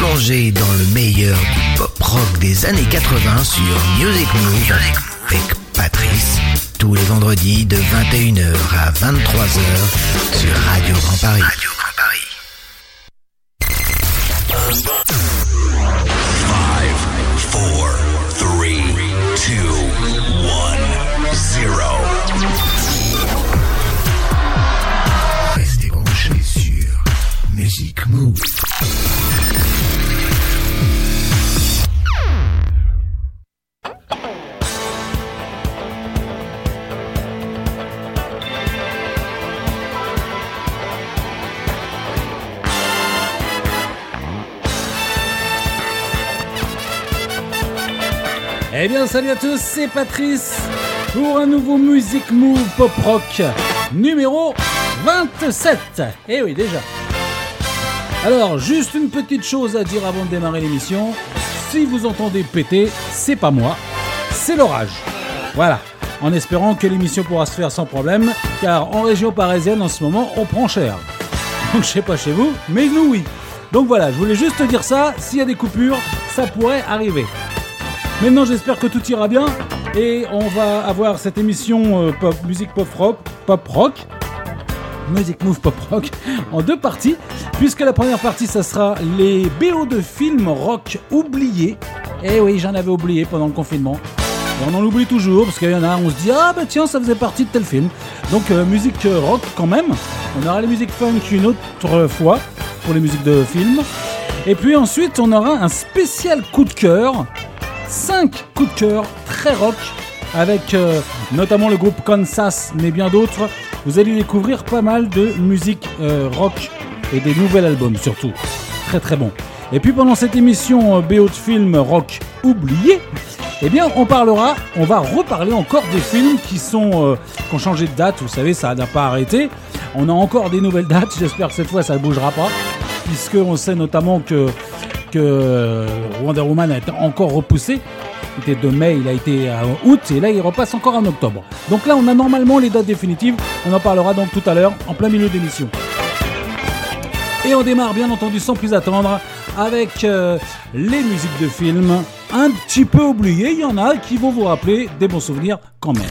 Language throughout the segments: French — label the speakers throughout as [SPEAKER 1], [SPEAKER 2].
[SPEAKER 1] plongée dans le meilleur du pop rock des années 80 sur Music Move avec Patrice. Tous les vendredis de 21h à 23h sur Radio Grand Paris. Radio Grand Paris. Restez branchés sur Music Move.
[SPEAKER 2] Eh bien, salut à tous, c'est Patrice pour un nouveau Music Move Pop Rock numéro 27. Eh oui, déjà. Alors, juste une petite chose à dire avant de démarrer l'émission. Si vous entendez péter, c'est pas moi, c'est l'orage. Voilà. En espérant que l'émission pourra se faire sans problème, car en région parisienne en ce moment, on prend cher. Donc je sais pas chez vous, mais nous oui. Donc voilà, je voulais juste te dire ça, s'il y a des coupures, ça pourrait arriver. Maintenant, j'espère que tout ira bien et on va avoir cette émission euh, pop, musique pop rock, pop rock, Music Move Pop Rock en deux parties, puisque la première partie, ça sera les BO de films rock oubliés. Eh oui, j'en avais oublié pendant le confinement. On en oublie toujours, parce qu'il y en a, on se dit, ah bah tiens, ça faisait partie de tel film. Donc euh, musique rock quand même. On aura les musiques funk une autre fois, pour les musiques de films. Et puis ensuite, on aura un spécial coup de cœur 5 coups de cœur très rock avec euh, notamment le groupe Kansas mais bien d'autres. Vous allez découvrir pas mal de musique euh, rock et des nouveaux albums surtout. Très très bon. Et puis pendant cette émission euh, BO de film rock oublié, eh bien on parlera, on va reparler encore des films qui sont qui ont changé de date. Vous savez, ça n'a pas arrêté. On a encore des nouvelles dates. J'espère que cette fois ça ne bougera pas, puisque on sait notamment que que Wonder Woman a été encore repoussé. Il était de mai, il a été à août et là il repasse encore en octobre. Donc là on a normalement les dates définitives. On en parlera donc tout à l'heure en plein milieu d'émission. Et on démarre bien entendu sans plus attendre avec euh, les musiques de films un petit peu oubliées. Il y en a qui vont vous rappeler des bons souvenirs quand même.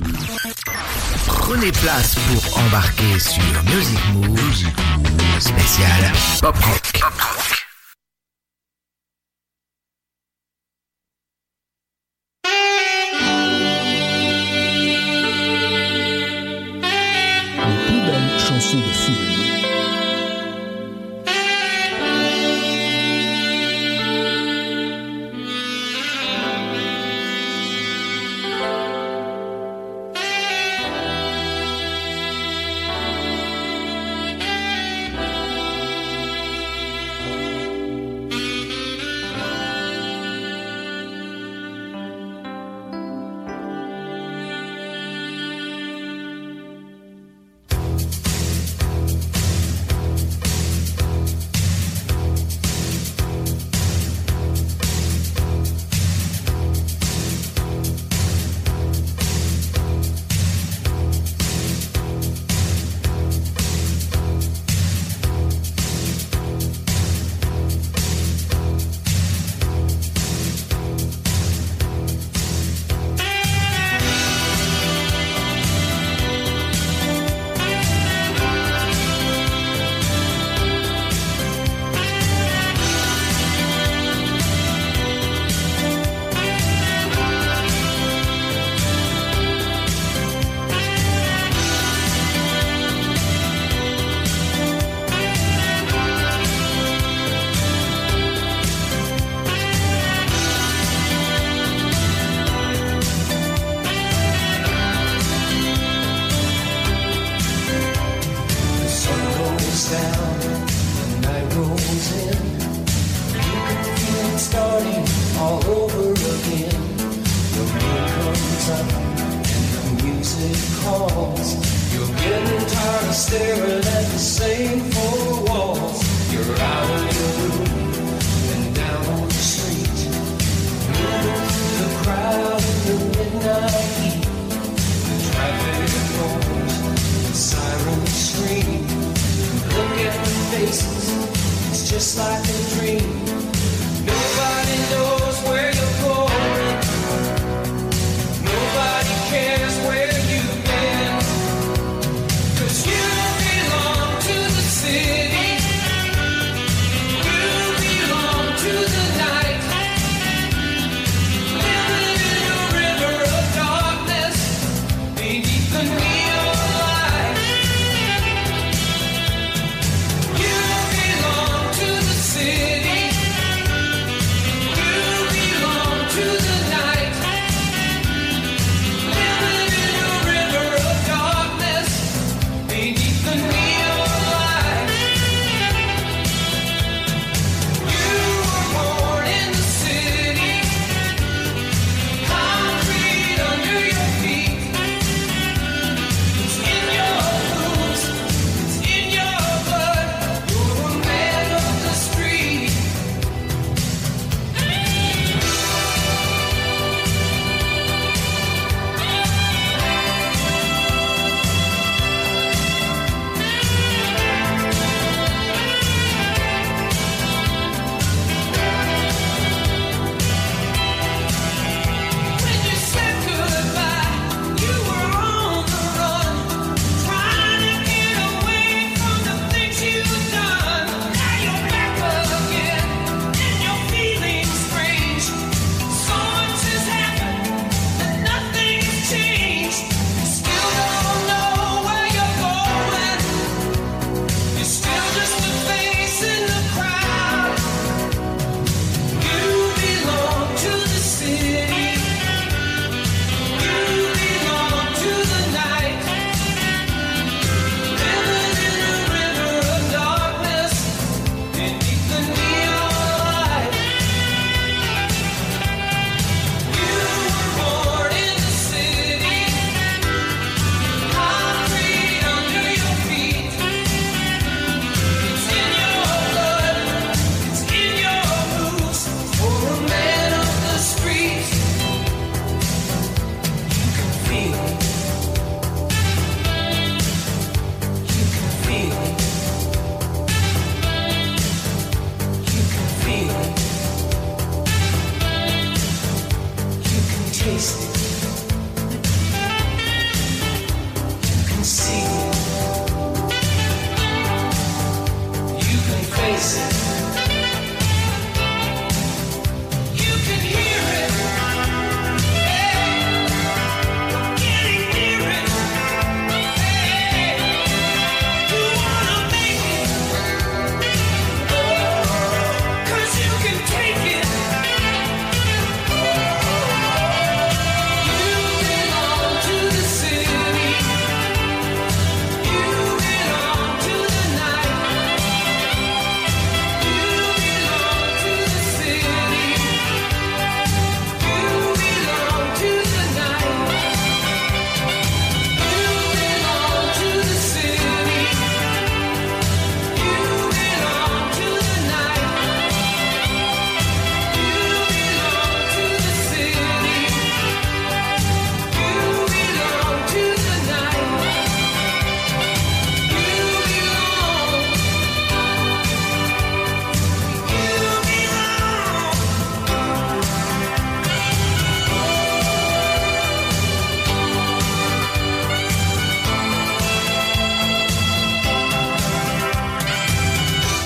[SPEAKER 1] Prenez place pour embarquer sur Music Move, spécial Pop Rock. Pop Rock.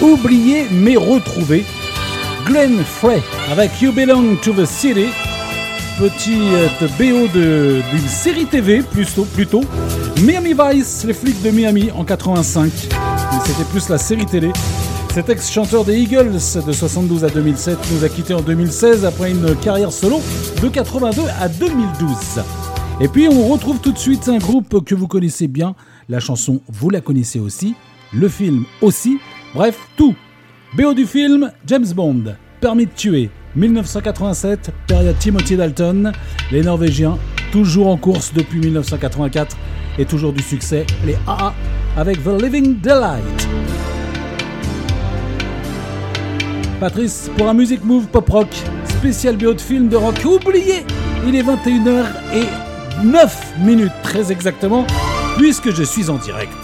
[SPEAKER 2] Oublié mais retrouvé. Glenn Frey avec You Belong to the City. Petite BO d'une série TV plutôt, plutôt. Miami Vice, les flics de Miami en 85. C'était plus la série télé. Cet ex-chanteur des Eagles de 72 à 2007 nous a quitté en 2016 après une carrière solo de 82 à 2012. Et puis on retrouve tout de suite un groupe que vous connaissez bien. La chanson, vous la connaissez aussi. Le film aussi. Bref, tout. BO du film, James Bond, Permis de tuer, 1987, période Timothy Dalton, les Norvégiens, toujours en course depuis 1984 et toujours du succès, les AA avec The Living Delight. Patrice, pour un Music Move Pop Rock, spécial BO de film de rock oublié, il est 21h et 9 minutes très exactement, puisque je suis en direct.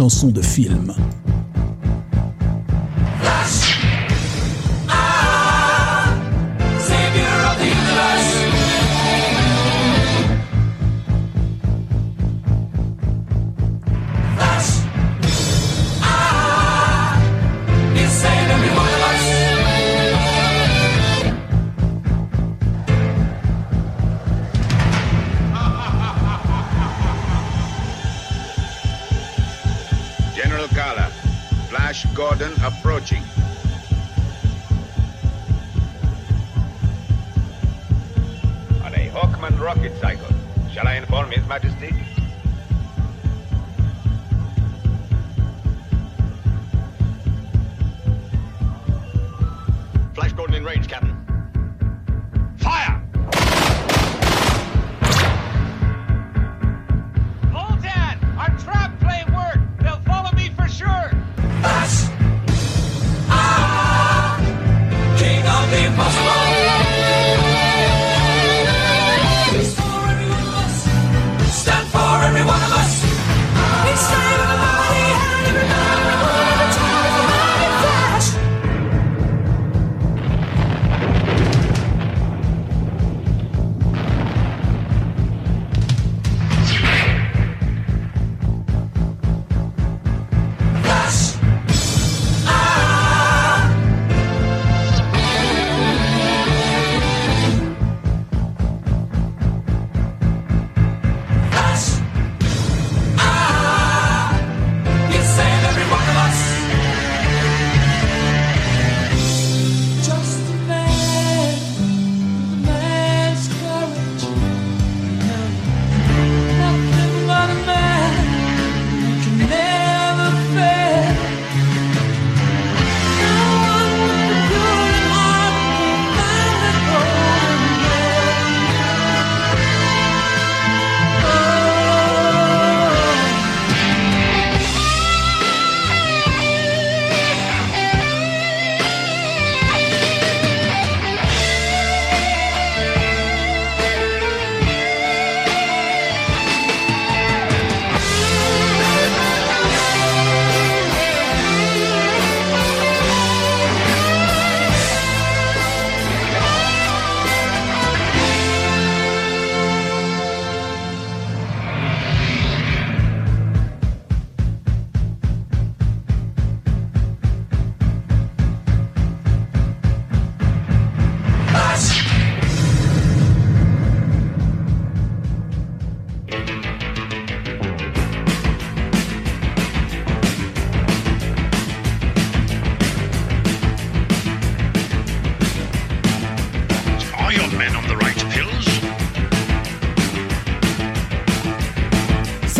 [SPEAKER 2] Chansons de film.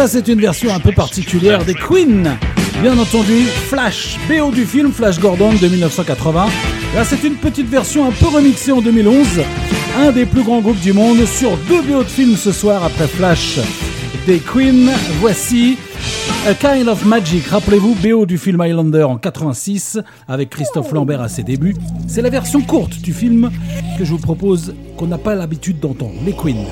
[SPEAKER 2] Ça, c'est une version un peu particulière des Queen. Bien entendu, Flash, BO du film Flash Gordon de 1980. Là, c'est une petite version un peu remixée en 2011. Un des plus grands groupes du monde sur deux BO de film ce soir après Flash des Queen. Voici A Kind of Magic. Rappelez-vous, BO du film Highlander en 86 avec Christophe Lambert à ses débuts. C'est la version courte du film que je vous propose qu'on n'a pas l'habitude d'entendre. Les Queen.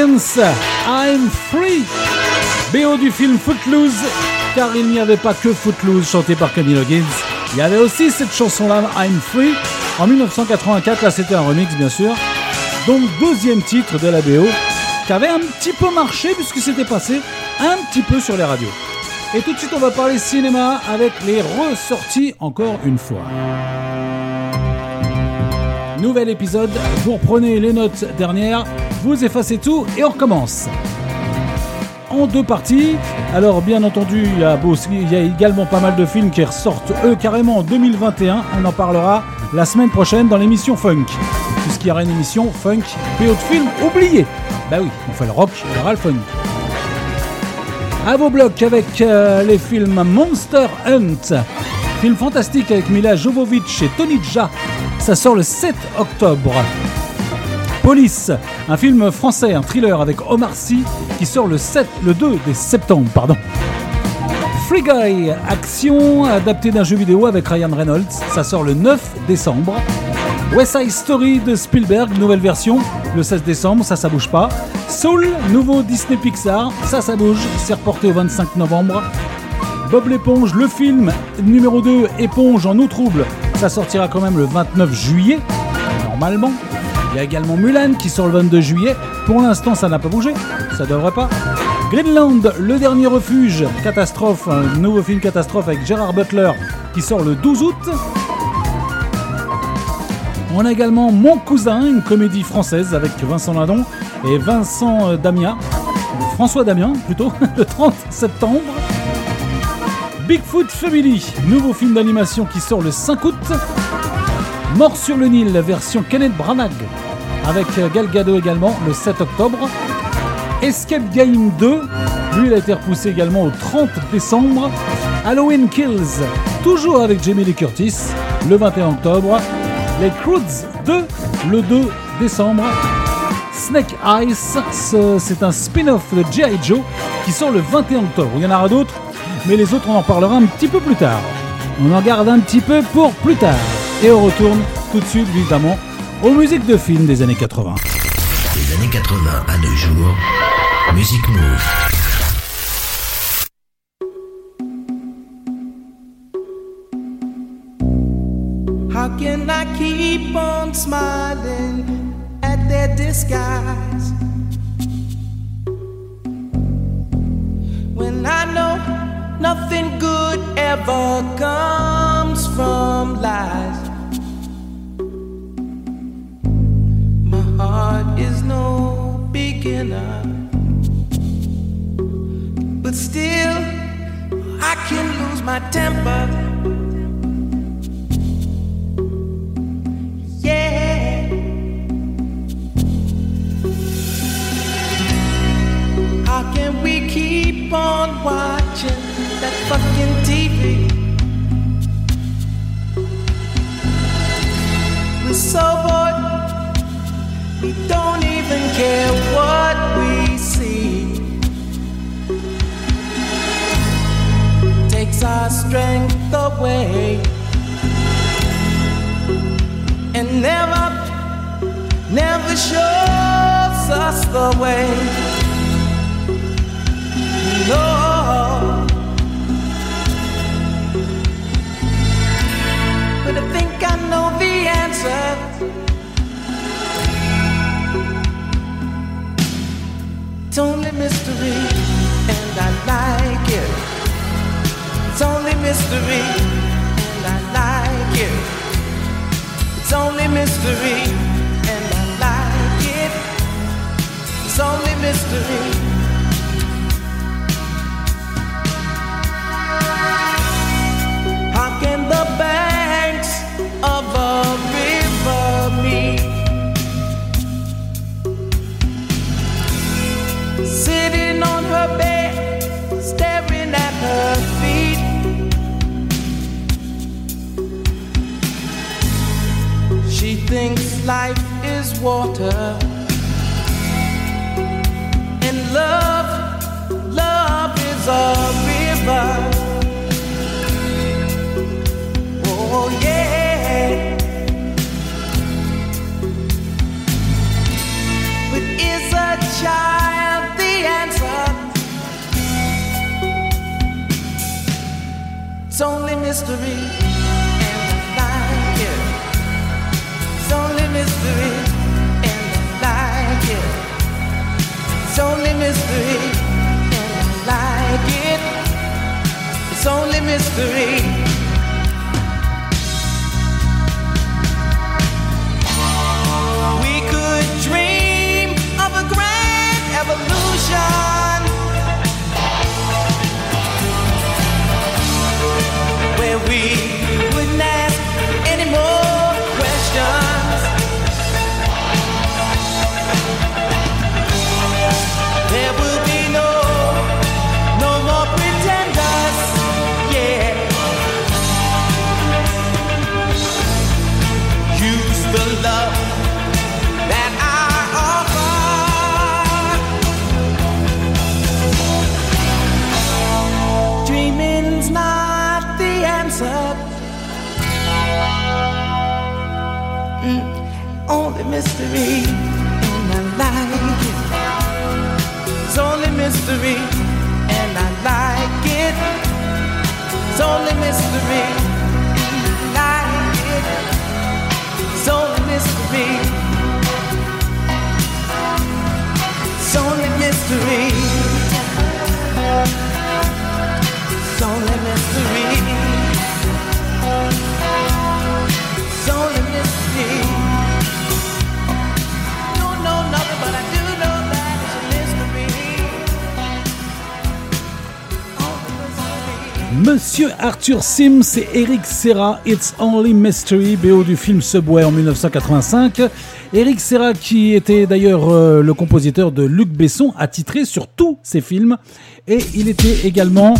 [SPEAKER 3] I'm Free.
[SPEAKER 2] BO du film Footloose, car il n'y avait pas que Footloose chanté par Camille Hoggins. Il y avait aussi cette chanson-là, I'm Free, en 1984. Là, c'était un remix, bien sûr. Donc, deuxième titre de la BO, qui avait un petit peu marché, puisque c'était passé un petit peu sur les radios. Et tout de suite, on va parler cinéma avec les ressorties encore une fois. Nouvel épisode, vous reprenez les notes dernières vous effacez tout et on recommence. En deux parties. Alors bien entendu, il y, a également pas mal de films qui ressortent eux carrément en 2021. On en parlera la semaine prochaine dans l'émission Funk. Puisqu'il y aura une émission Funk, PO de film oublié. Bah oui, on fait le rock, il y aura le funk. À vos blocs avec euh, les films Monster Hunt, film fantastique avec Mila Jovovich et Tony Jaa. Ça sort le 7 octobre. Police, un film français, un thriller avec Omar Sy qui sort le 7, le 2 des septembre, pardon. Free Guy, action adapté d'un jeu vidéo avec Ryan Reynolds, ça sort le 9 décembre. West Side Story de Spielberg, nouvelle version, le 16 décembre, ça ça bouge pas. Soul, nouveau Disney Pixar, ça ça bouge, c'est reporté au 25 novembre. Bob l'éponge, le film numéro 2, Éponge en eau trouble, ça sortira quand même le 29 juillet, normalement. Il y a également Mulan qui sort le 22 juillet. Pour l'instant, ça n'a pas bougé, ça devrait pas. Greenland, le dernier refuge, catastrophe, un nouveau film catastrophe avec Gérard Butler qui sort le 12 août. On a également Mon cousin, une comédie française avec Vincent Lindon et Vincent euh, Damien, François Damien plutôt, le 30 septembre. Bigfoot Family, nouveau film d'animation qui sort le 5 août. Mort sur le Nil, version Kenneth Branagh, avec Gal Gadot également le 7 octobre. Escape Game 2, lui il a été repoussé également au 30 décembre. Halloween Kills, toujours avec Jamie Lee Curtis, le 21 octobre. Les Croods 2, le 2 décembre. Snake ce- c'est un spin-off de G.I. Joe qui sort le 21 octobre. Il y en aura d'autres, mais les autres on en parlera un petit peu plus tard. On en garde un petit peu pour plus tard. Et on retourne tout de suite évidemment aux musiques de films des années 80.
[SPEAKER 1] Des années 80 à nos jours, Music Move.
[SPEAKER 4] How can I keep on smiling at their disguise? When I know nothing good ever comes from lies? Is no beginner, but still I can lose my temper. Yeah. How can we keep on watching that fucking TV? We're so bored, don't even care what we see. Takes our strength away and never, never shows us the way. No, It's only mystery, and I like it. It's only mystery, and I like it. It's only mystery, and I like it. It's only mystery. Life is water. And love, love is a river. Oh, yeah. But is a child the answer? It's only mystery, mystery, and I like it. It's only mystery, and I like it.
[SPEAKER 5] mystery. We could dream of a grand evolution mystery, and I like it. It's only mystery, and I like it. It's only mystery, and I like it. It's only mystery. It's only mystery.
[SPEAKER 2] Monsieur Arthur Sims et Eric Serra, It's Only Mystery, BO du film Subway en 1985. Eric Serra, qui était d'ailleurs euh, le compositeur de Luc Besson, attitré sur tous ses films. Et il était également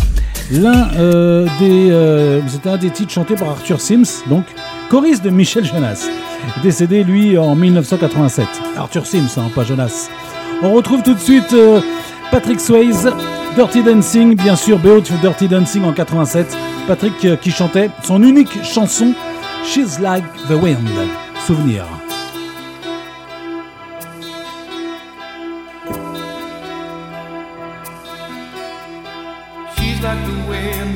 [SPEAKER 2] l'un euh, des, euh, des titres chantés par Arthur Sims, donc choriste de Michel Jonas. Décédé lui en 1987. Arthur Sims, hein, pas Jonas. On retrouve tout de suite Patrick Swayze, Dirty Dancing, bien sûr, de Dirty Dancing en 87. Patrick euh, qui chantait son unique chanson, She's Like the Wind. Souvenir.
[SPEAKER 5] She's like the wind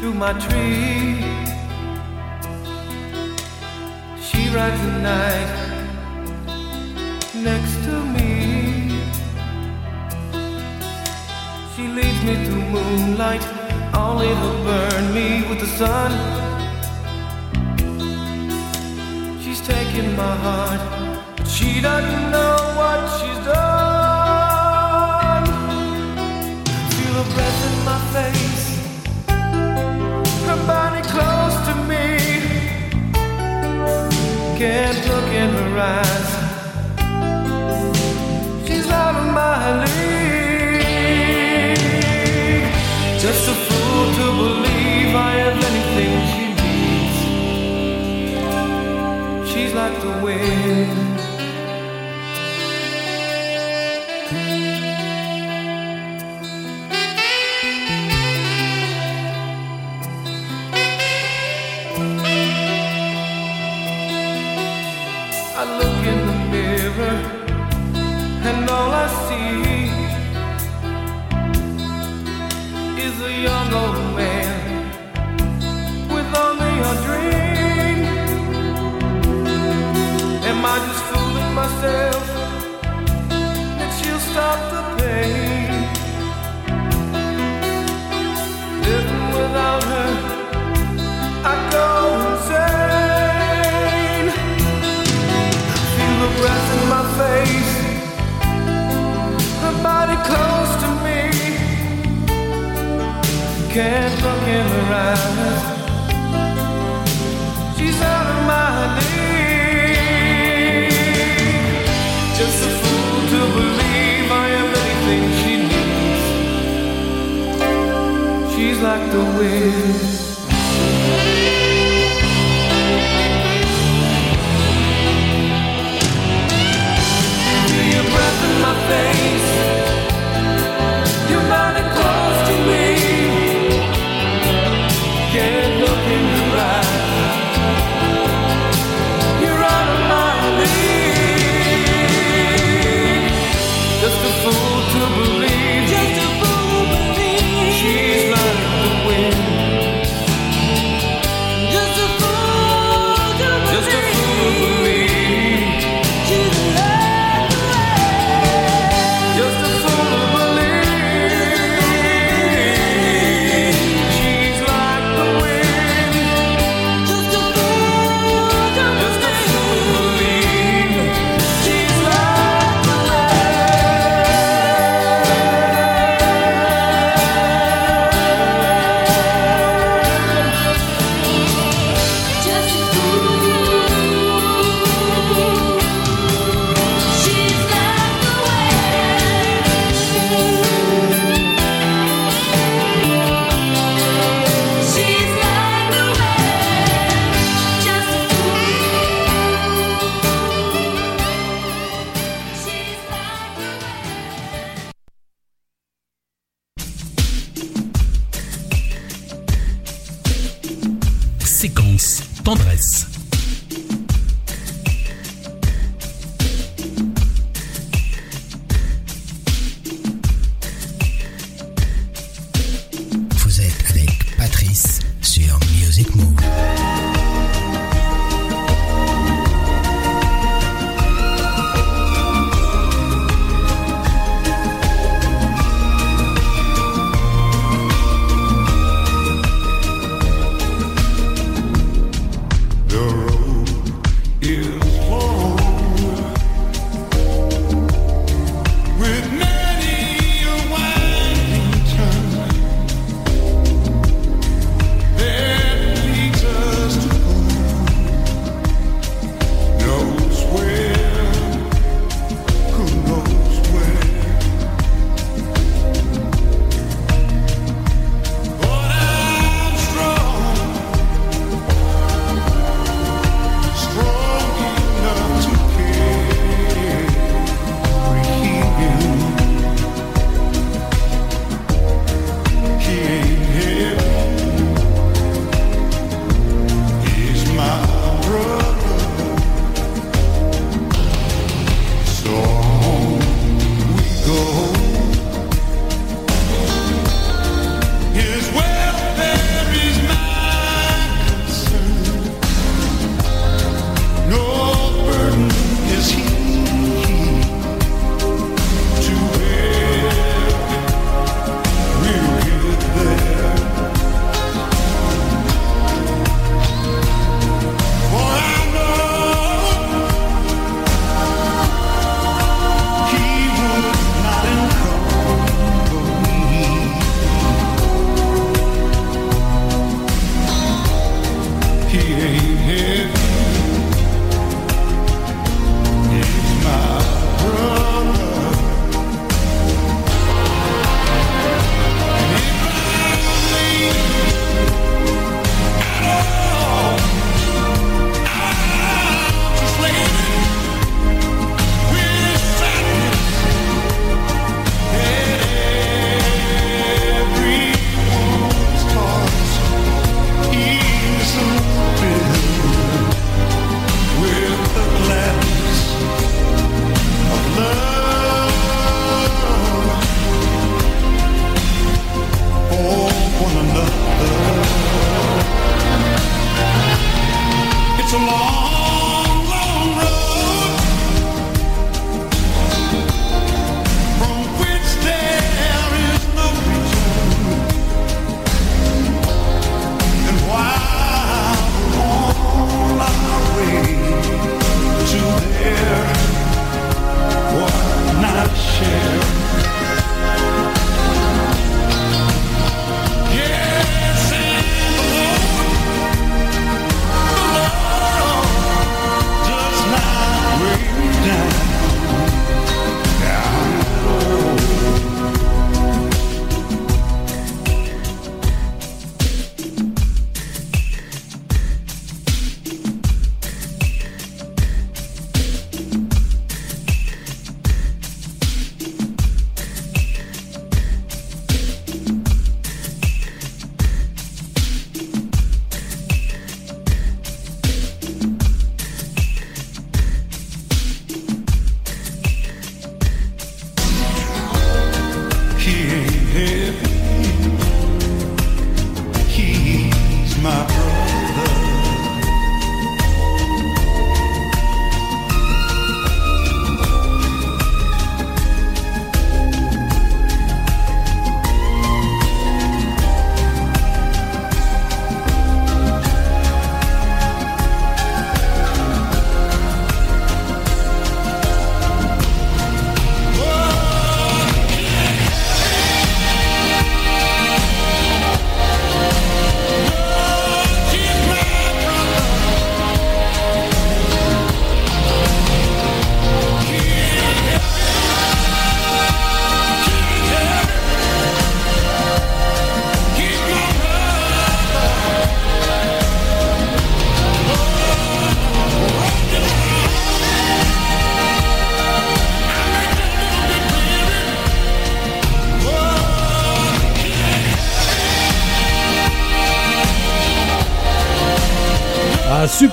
[SPEAKER 5] through my tree. She rides the night next to me. Leads me through moonlight, only to burn me with the sun. She's taking my heart, but she doesn't know what she's done. Feel her breath in my face, her body close to me. Can't look in her eyes. Like Can't look in her eyes. She's out of my league. Just a fool to believe I am anything she needs. She's like the wind.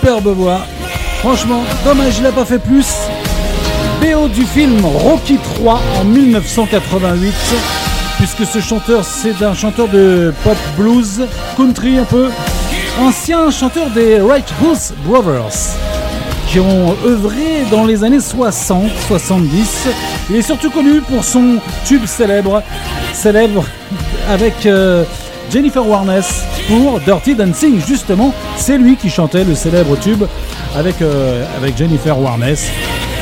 [SPEAKER 2] superbe. Franchement, dommage, il n'a pas fait plus. BO du film Rocky 3 en 1988, puisque ce chanteur, c'est un chanteur de pop blues, country un peu, ancien chanteur des Right House Brothers, qui ont œuvré dans les années 60, 70. Il est surtout connu pour son tube célèbre, célèbre avec. Euh,
[SPEAKER 4] Jennifer Warnes pour Dirty Dancing. Justement, c'est lui qui chantait le célèbre tube avec, euh, Jennifer Warnes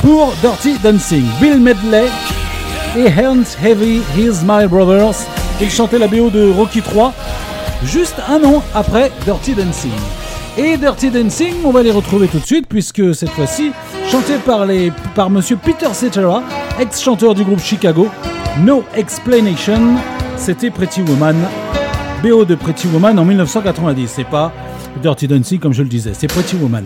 [SPEAKER 4] pour Dirty Dancing. Bill Medley et Hans Heavy, He's My Brothers. Ils chantaient la BO de Rocky 3 juste un an après Dirty Dancing. Et Dirty Dancing, on va les retrouver tout de suite puisque cette fois-ci, chanté par, les, par monsieur Peter Cetera, ex-chanteur du groupe Chicago, No Explanation, c'était Pretty Woman BO de Pretty Woman en 1990. C'est pas Dirty Dancing comme je le disais, c'est Pretty Woman.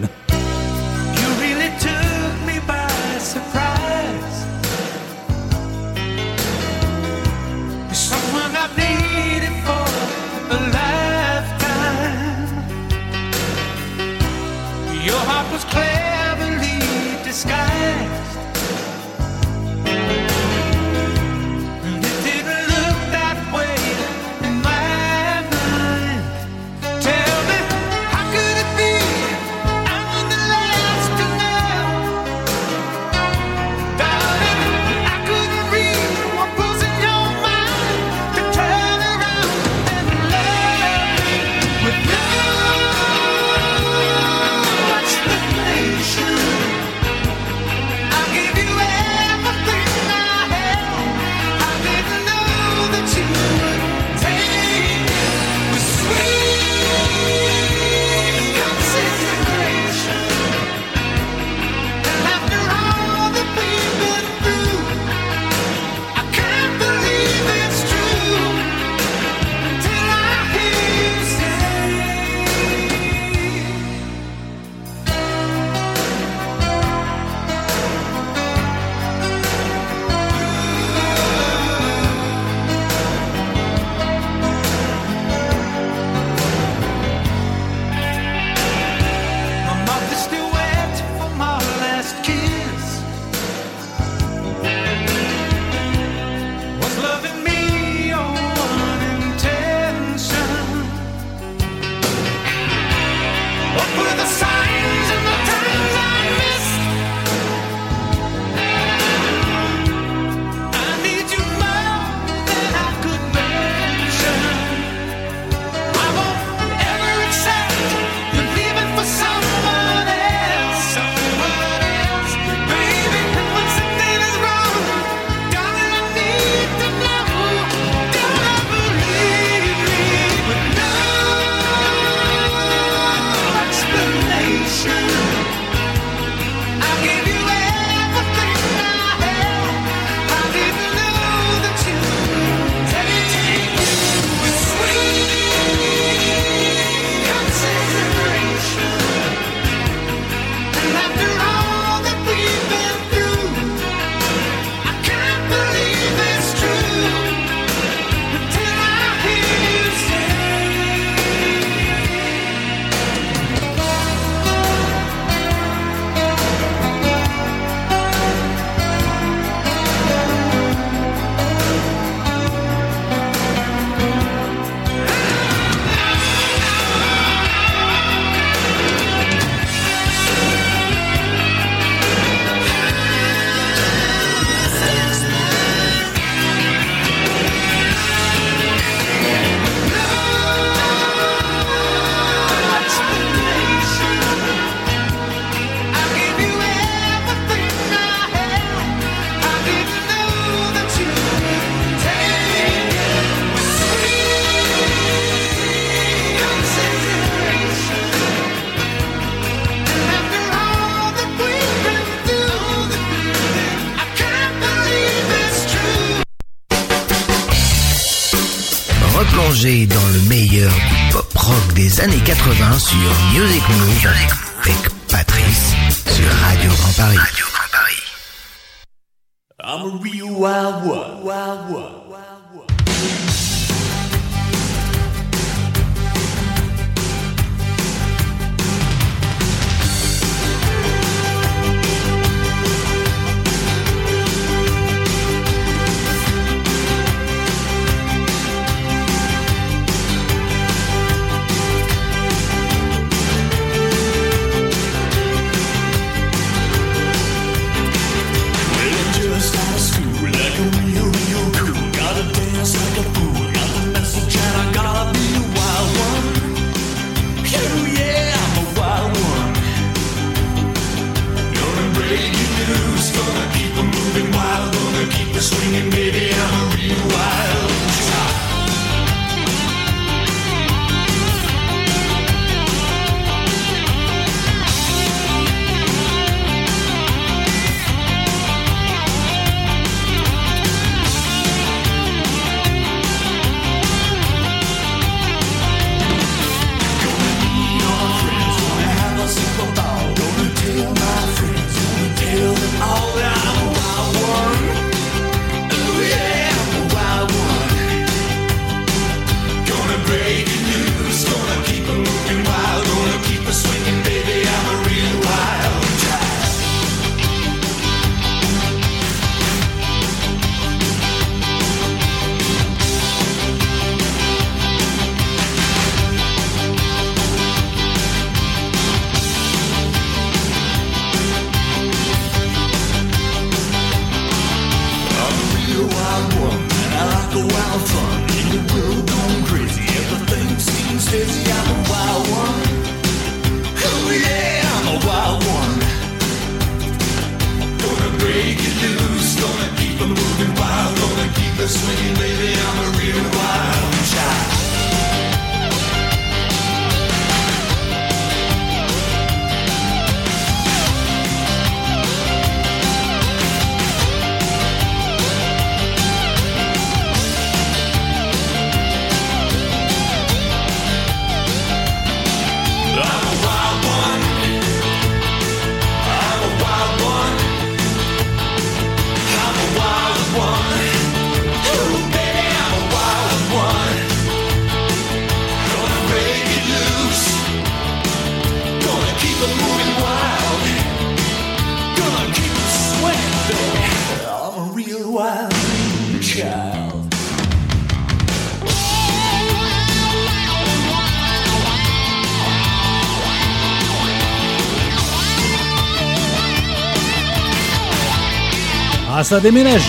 [SPEAKER 2] Ça déménage.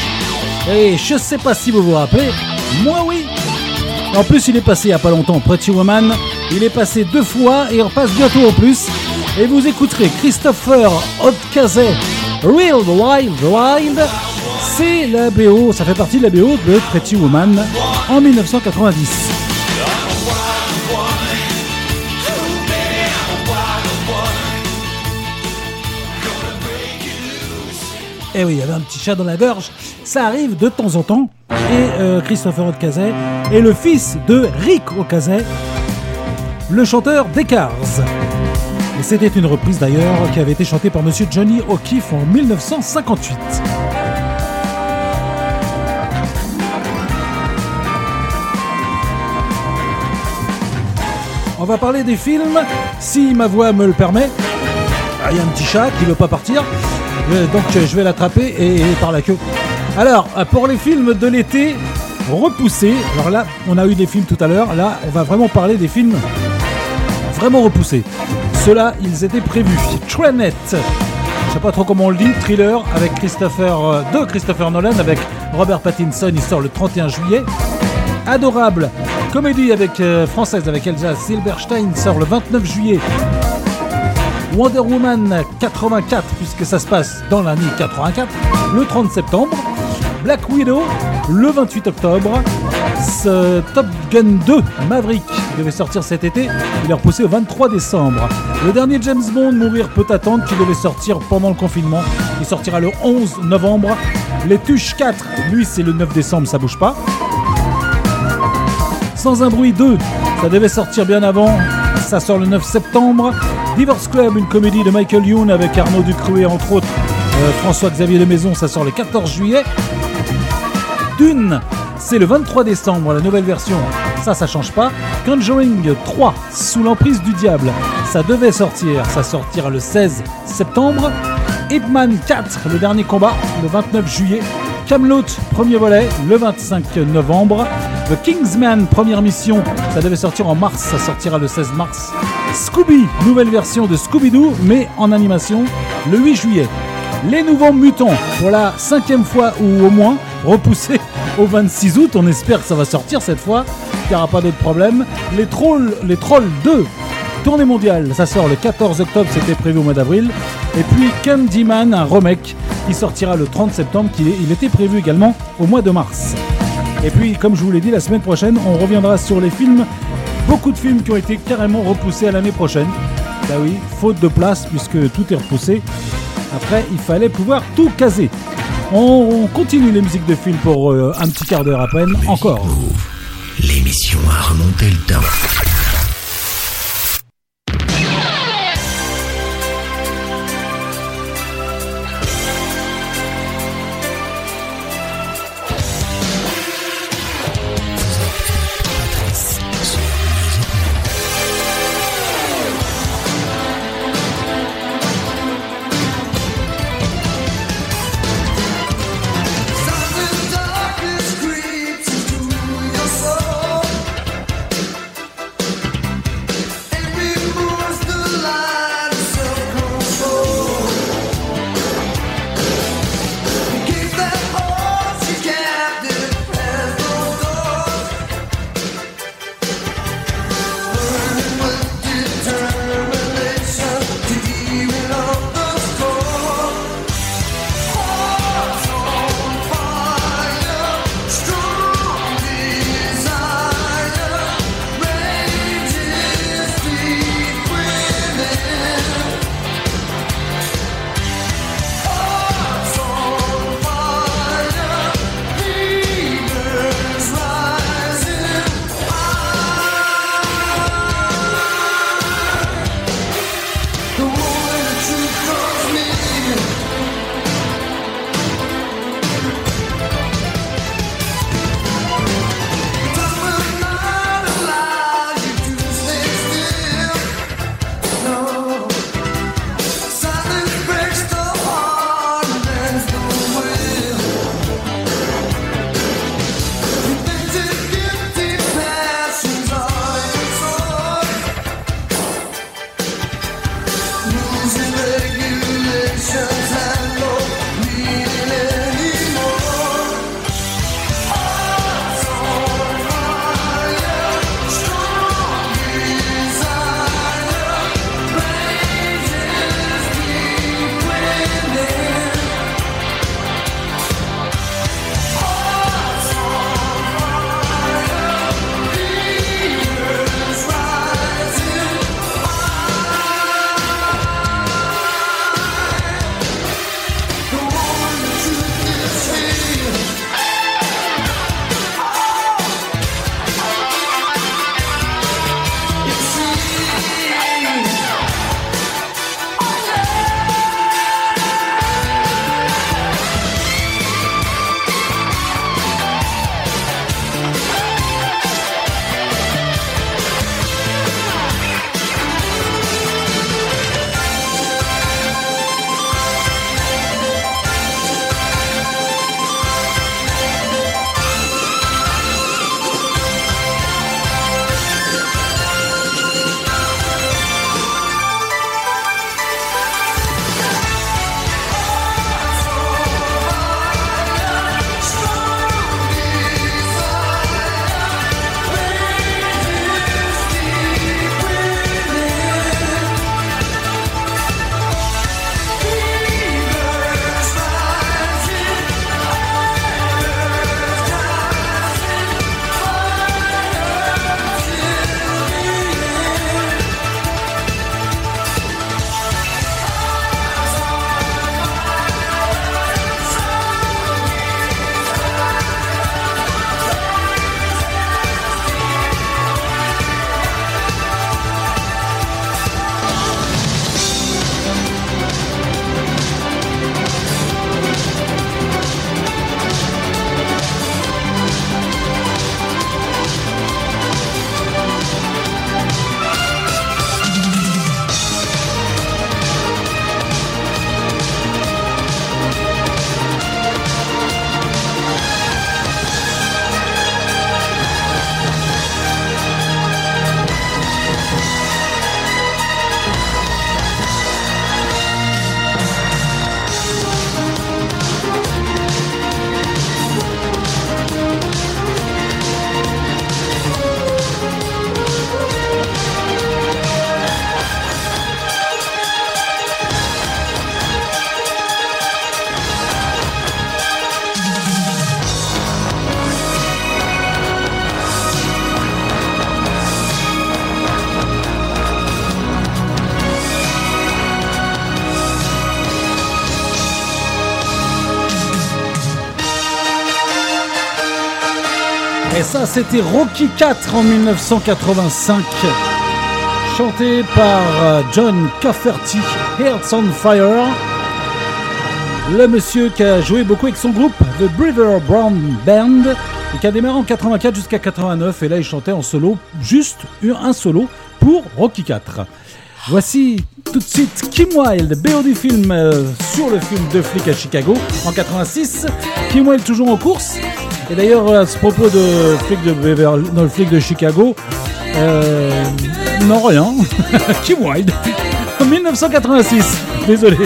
[SPEAKER 2] Et je sais pas si vous vous rappelez, moi oui. En plus, il est passé il y a pas longtemps, Pretty Woman. Il est passé deux fois et il repasse bientôt en plus. Et vous écouterez Christopher Odkazé, Real Wild Wild. C'est la BO, ça fait partie de la BO de Pretty Woman en 1990. Eh oui, il y avait un petit chat dans la gorge. Ça arrive de temps en temps. Et euh, Christopher Ocasey est le fils de Rick Ocasey, le chanteur des Cars. Et c'était une reprise d'ailleurs qui avait été chantée par Monsieur Johnny O'Keefe en 1958. On va parler des films, si ma voix me le permet. Ah, Il y a un petit chat qui veut pas partir, donc euh, je vais l'attraper et, par la queue. Alors, euh, pour les films de l'été repoussés, alors là, on a eu des films tout à l'heure, là, on va vraiment parler des films vraiment repoussés. Ceux-là, ils étaient prévus. Tranet, je sais pas trop comment on le dit, thriller avec Christopher, euh, de Christopher Nolan avec Robert Pattinson, il sort le 31 juillet. Adorable, comédie avec euh, française avec Elsa Silberstein sort le 29 juillet. Wonder Woman 84 puisque ça se passe dans l'année 84 le 30 septembre. Black Widow le 28 octobre. Ce Top Gun 2 Maverick devait sortir cet été, il est repoussé au 23 décembre. Le dernier James Bond Mourir peut attendre qui devait sortir pendant le confinement, il sortira le 11 novembre. Les Tuches 4, lui c'est le 9 décembre, ça bouge pas. Sans un bruit 2, ça devait sortir bien avant, ça sort le 9 septembre. Divorce Club, une comédie de Michael Youn avec Arnaud Ducreux et entre autres euh, François-Xavier de Maison, ça sort le 14 juillet. Dune, c'est le 23 décembre, la nouvelle version, ça, ça change pas. Conjuring 3, sous l'emprise du diable, ça devait sortir, ça sortira le 16 septembre. Hitman 4, le dernier combat, le 29 juillet. Camelot, premier volet, le 25 novembre. The Kingsman, première mission, ça devait sortir en mars, ça sortira le 16 mars. Scooby, nouvelle version de Scooby-Doo, mais en animation, le 8 juillet. Les Nouveaux Mutants, pour la cinquième fois ou au moins, repoussé au 26 août. On espère que ça va sortir cette fois, qu'il n'y aura pas d'autres problèmes. Les Trolls, les Trolls 2, tournée mondiale, ça sort le 14 octobre, c'était prévu au mois d'avril. Et puis Candyman, un remake, qui sortira le 30 septembre, qui il était prévu également au mois de mars. Et puis, comme je vous l'ai dit, la semaine prochaine, on reviendra sur les films. Beaucoup de films qui ont été carrément repoussés à l'année prochaine. Bah oui, faute de place puisque tout est repoussé. Après, il fallait pouvoir tout caser. On, on continue les musiques de films pour euh, un petit quart d'heure à peine. Encore.
[SPEAKER 1] L'émission a remonté le temps.
[SPEAKER 6] c'était Rocky 4 en 1985, chanté par euh, John Cafferty, Hearts on Fire. Le monsieur qui a joué beaucoup avec son groupe, The Brever Brown Band, et qui a démarré en 84 jusqu'à 89, et là il chantait en solo, juste un solo pour Rocky 4. Voici tout de suite Kim Wilde, BO du film euh, sur le film de flic à Chicago en 86. Kim Wilde toujours en course et d'ailleurs, à ce propos de flic de Beverly, non, le flic de Chicago, euh, non rien, Kim Wilde, 1986. Désolé.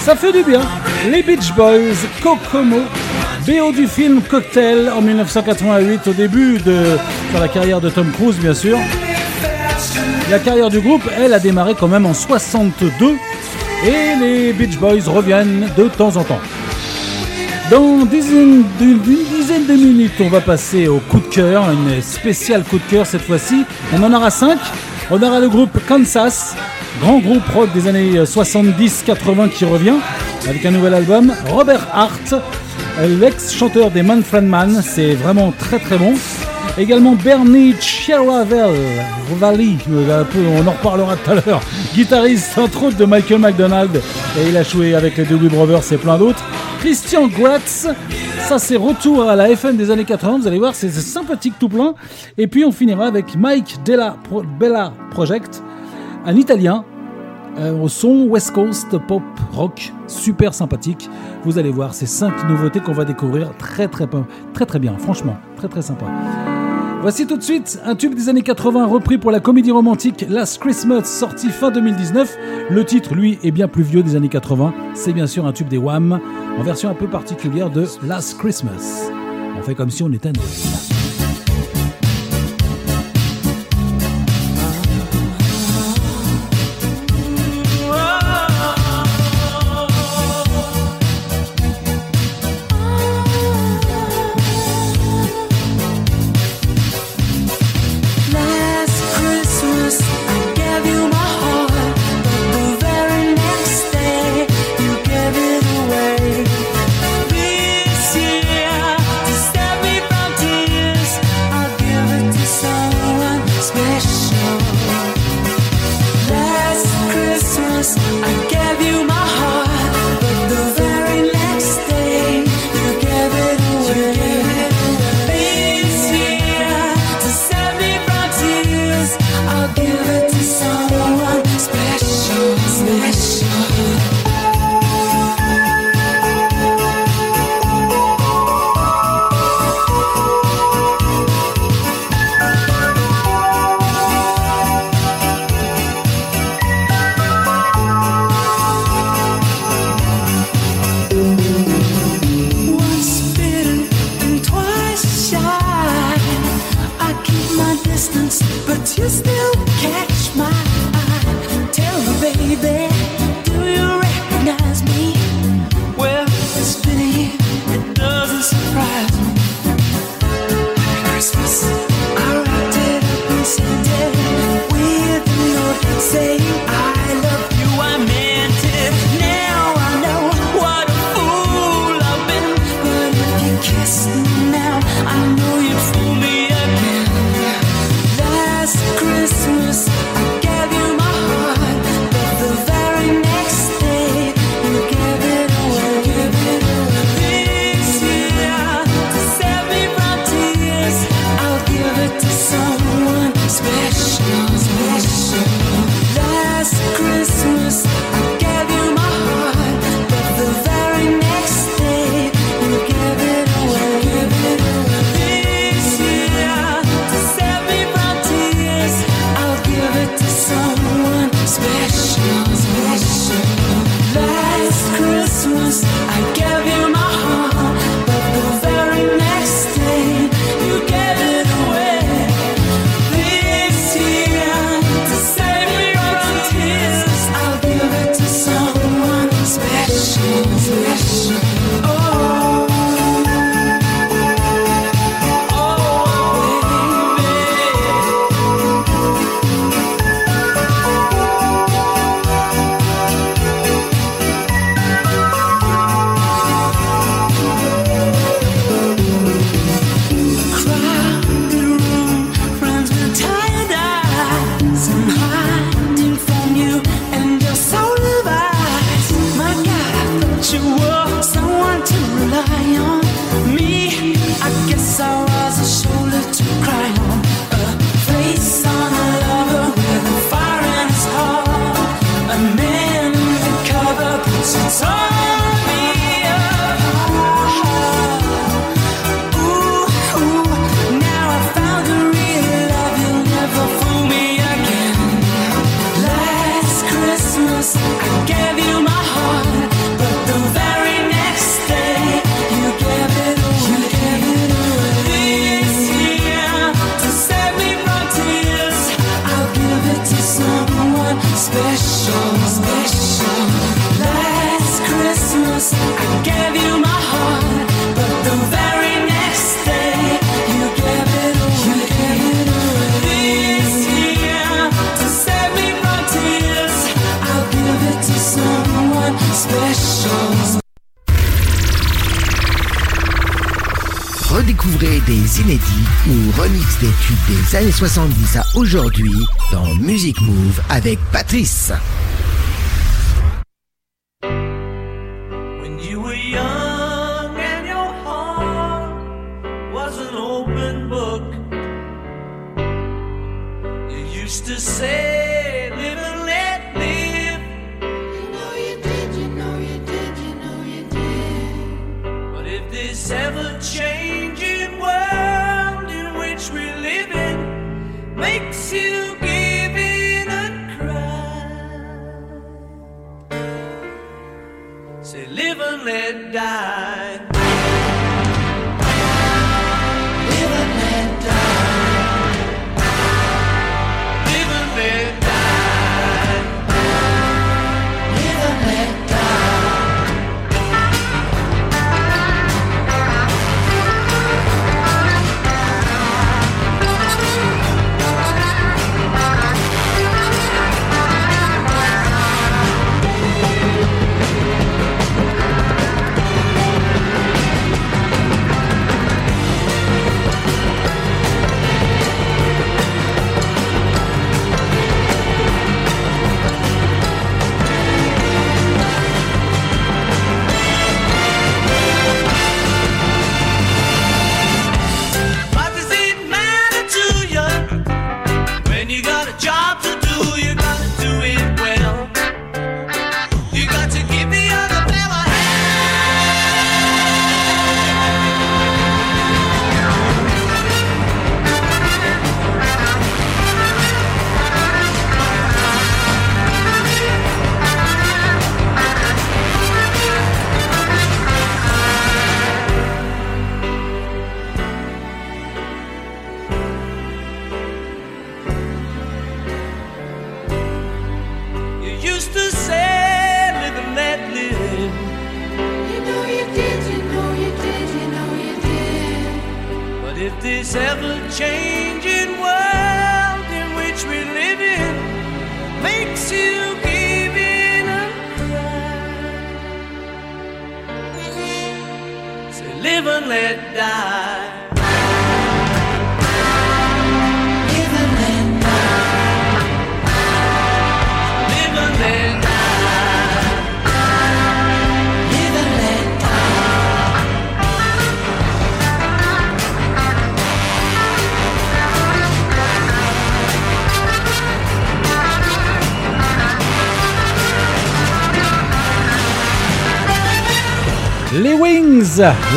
[SPEAKER 2] Ça fait du bien. Les Beach Boys, Kokomo, BO du film Cocktail en 1988, au début de sur la carrière de Tom Cruise, bien sûr. La carrière du groupe, elle, a démarré quand même en 62 et les Beach Boys reviennent de temps en temps. Dans une dizaine, de, une dizaine de minutes, on va passer au coup de cœur, une spéciale coup de cœur cette fois-ci. On en aura 5. On aura le groupe Kansas, grand groupe rock des années euh, 70-80 qui revient avec un nouvel album, Robert Hart, l'ex-chanteur des Manfred Man, c'est vraiment très très bon. Également Bernie Chiaravel, euh, on en reparlera tout à l'heure, guitariste entre autres de Michael McDonald, et il a joué avec les Doobie Brothers et plein d'autres. Christian Gratz, ça c'est retour à la FM des années 80, vous allez voir, c'est sympathique tout plein. Et puis on finira avec Mike Della Pro Bella Project, un Italien euh, au son West Coast pop rock, super sympathique. Vous allez voir, c'est cinq nouveautés qu'on va découvrir très très très très bien, franchement, très très sympa. Voici tout de suite un tube des années 80 repris pour la comédie romantique Last Christmas, sorti fin 2019. Le titre, lui, est bien plus vieux des années 80. C'est bien sûr un tube des Wham, en version un peu particulière de Last Christmas. On fait comme si on était Noël.
[SPEAKER 6] distance, but you still catch my eye. Tell me, baby.
[SPEAKER 1] années 70 à aujourd'hui dans Music Move avec Patrice.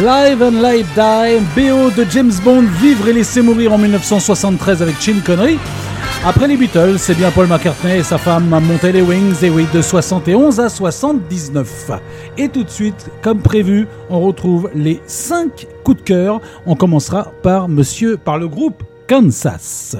[SPEAKER 5] Live and Live
[SPEAKER 7] Die,
[SPEAKER 2] BO de James Bond, Vivre et laisser mourir en 1973 avec Chin Connery. Après les Beatles, c'est bien Paul McCartney et sa femme à monter les Wings, et oui, de 71 à 79. Et tout de suite, comme prévu, on retrouve les 5 coups de cœur. On commencera par monsieur, par le groupe Kansas.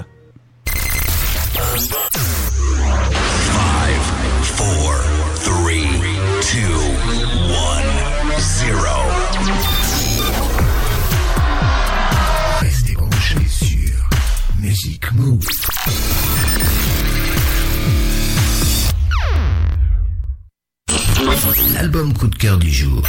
[SPEAKER 4] L'album coup de cœur du jour.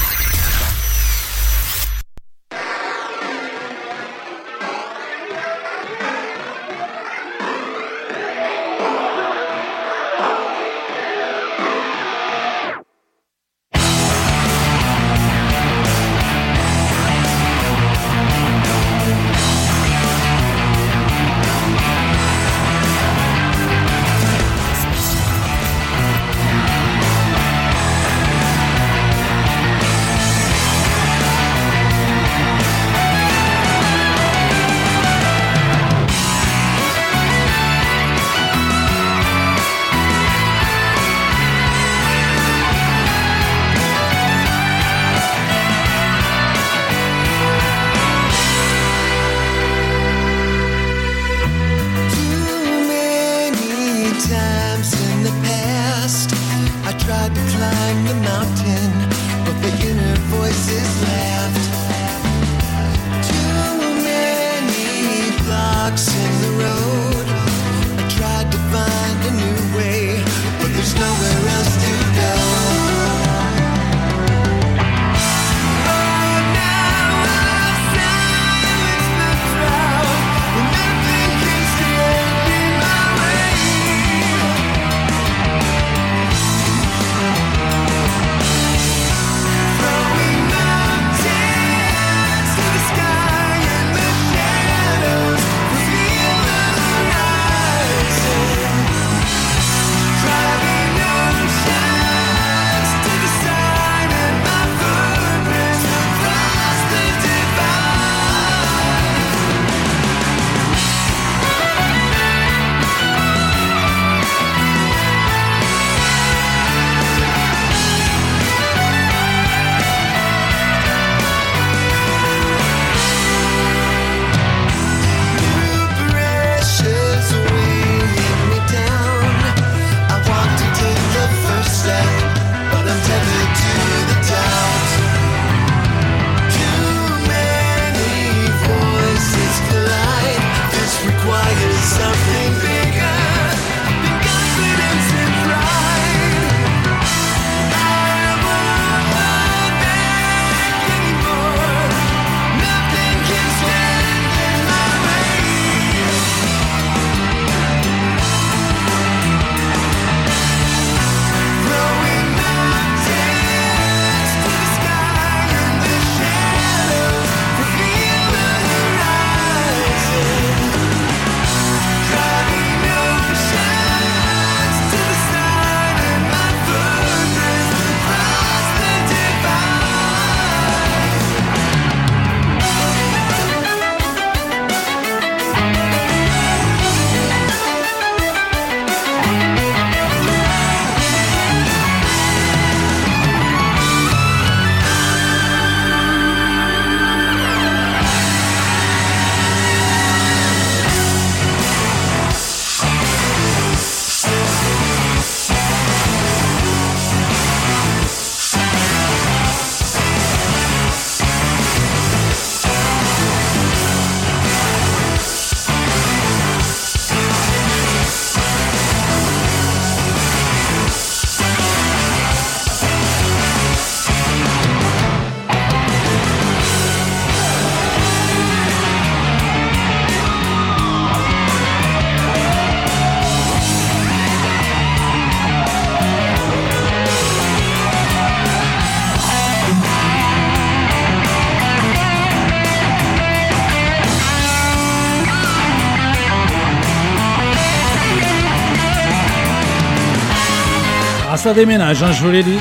[SPEAKER 2] Ça déménage, hein, je vous l'ai dit.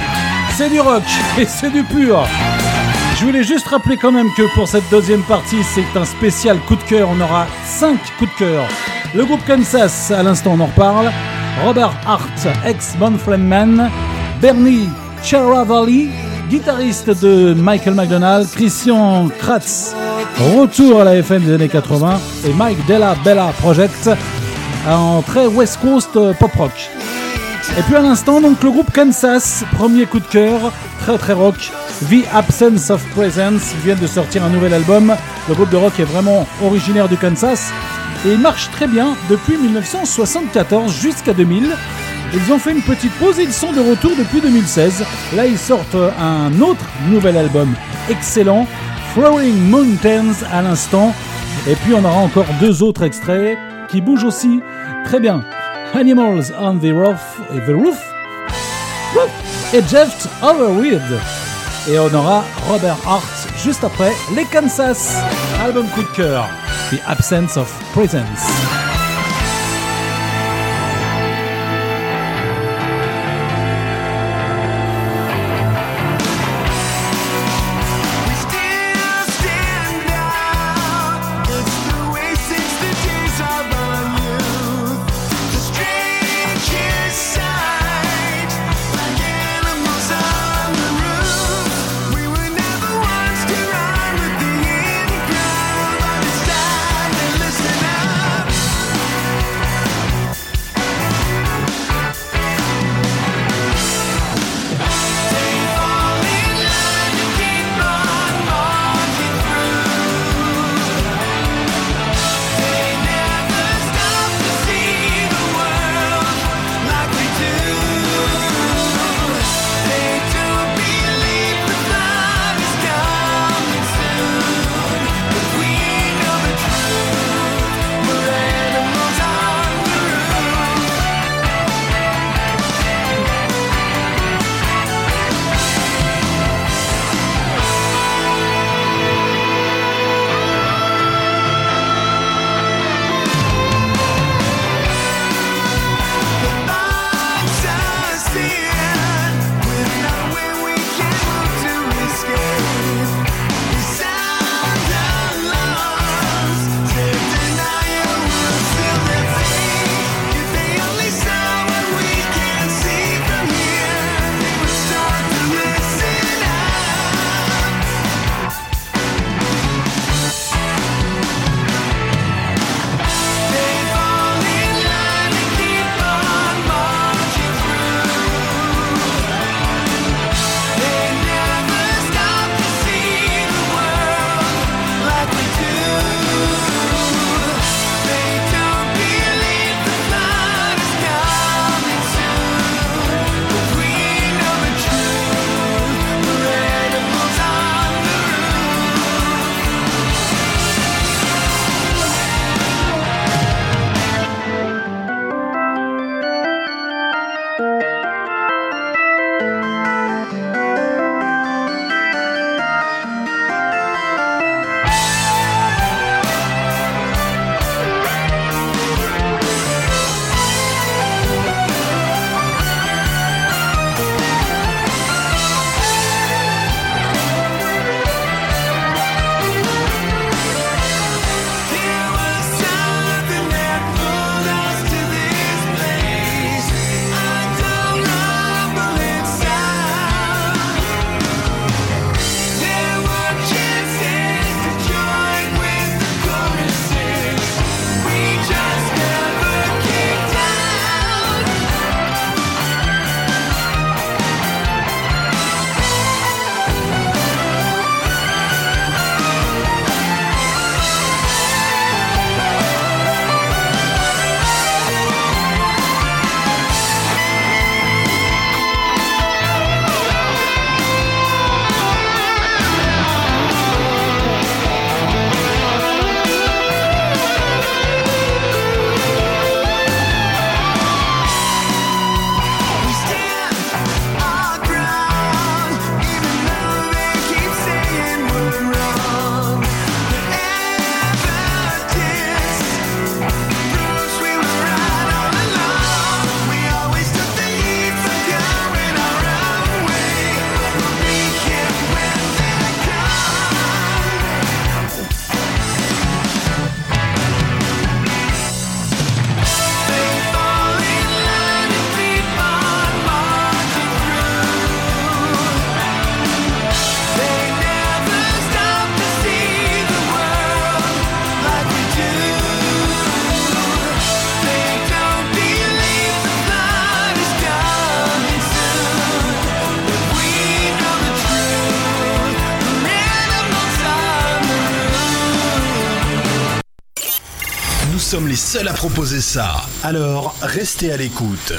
[SPEAKER 2] C'est du rock et c'est du pur. Je voulais juste rappeler quand même que pour cette deuxième partie, c'est un spécial coup de cœur. On aura 5 coups de cœur. Le groupe Kansas, à l'instant on en reparle. Robert Hart, ex Man. Bernie Charavalli, guitariste de Michael McDonald. Christian Kratz, retour à la FM des années 80. Et Mike Della Bella Project, en très West Coast euh, pop rock. Et puis à l'instant, donc le groupe Kansas, premier coup de cœur, très très rock. The Absence of Presence vient de sortir un nouvel album. Le groupe de rock est vraiment originaire du Kansas et il marche très bien depuis 1974 jusqu'à 2000. Ils ont fait une petite pause et ils sont de retour depuis 2016. Là, ils sortent un autre nouvel album excellent, Flowing Mountains à l'instant. Et puis on aura encore deux autres extraits qui bougent aussi très bien. Animals on the Roof, et the roof, et Jeff Overweird. Et on aura Robert Hart juste après les Kansas. Album coup de cœur, The Absence of Presence.
[SPEAKER 4] seul à proposer ça. Alors, restez à l'écoute.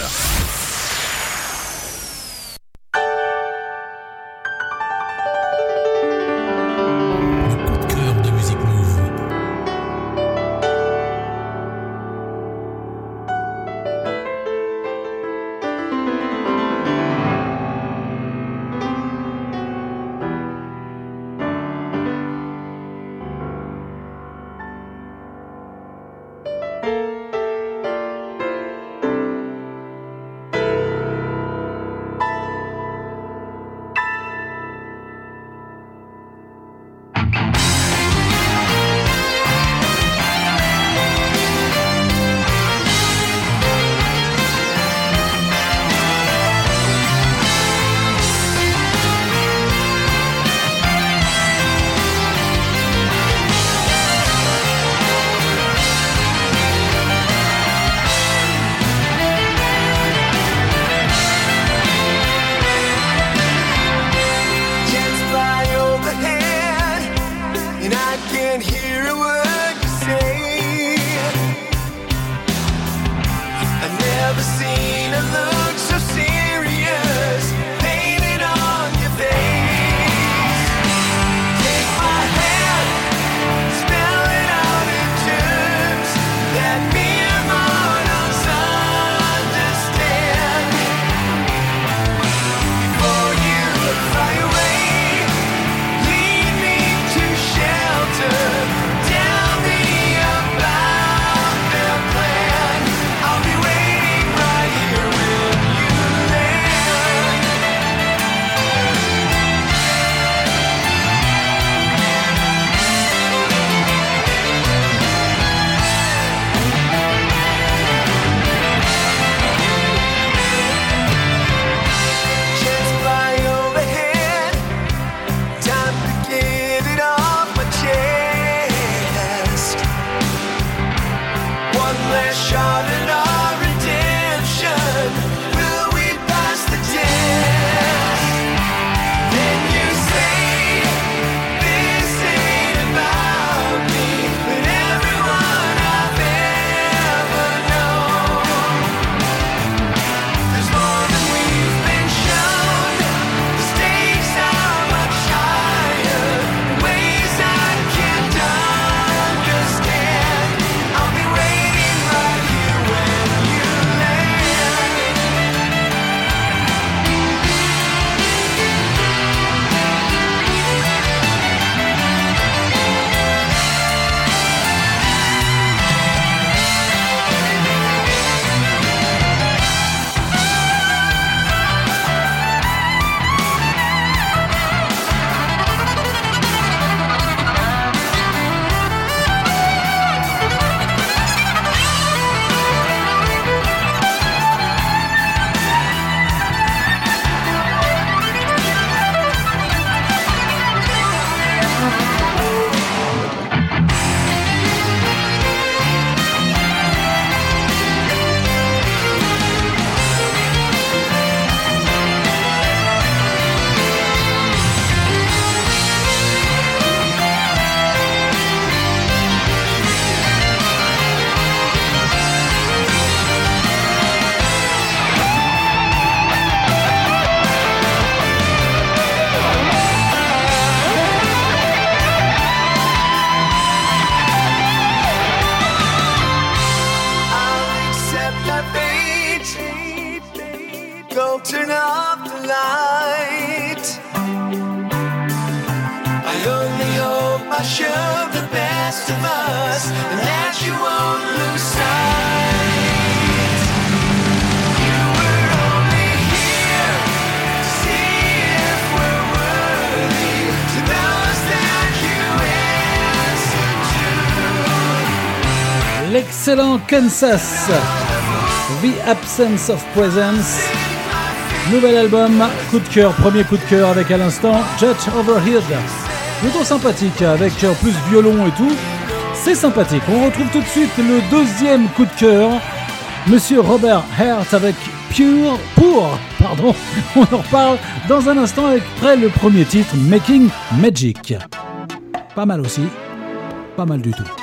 [SPEAKER 2] Kansas. The Absence of Presence. Nouvel album, coup de cœur, premier coup de cœur avec à l'instant Judge Overhead. Plutôt sympathique avec plus violon et tout. C'est sympathique. On retrouve tout de suite le deuxième coup de cœur. Monsieur Robert Hertz avec Pure pour. Pardon, on en reparle dans un instant avec près le premier titre Making Magic. Pas mal aussi, pas mal du tout.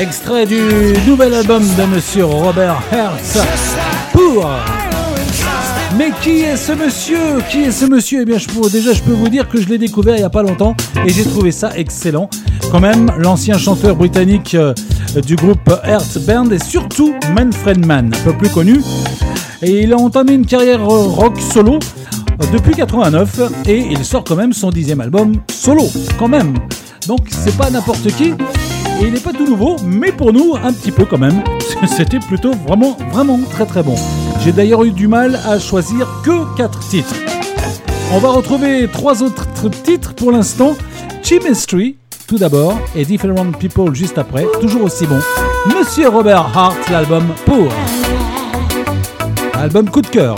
[SPEAKER 2] Extrait du nouvel album de Monsieur Robert Hertz pour. Mais qui est ce monsieur? Qui est ce monsieur? Eh bien, je peux- déjà, je peux vous dire que je l'ai découvert il n'y a pas longtemps et j'ai trouvé ça excellent. Quand même, l'ancien chanteur britannique euh, du groupe Hertz Band et surtout Manfred Mann, un peu plus connu. Et il a entamé une carrière euh, rock solo euh, depuis 89 et il sort quand même son dixième album solo, quand même. Donc c'est pas n'importe qui il n'est pas tout nouveau, mais pour nous un petit peu quand même. C'était plutôt vraiment vraiment très très bon. J'ai d'ailleurs eu du mal à choisir que quatre titres. On va retrouver trois autres titres pour l'instant. Chemistry tout d'abord et Different People juste après, toujours aussi bon. Monsieur Robert Hart, l'album pour. Album coup de cœur.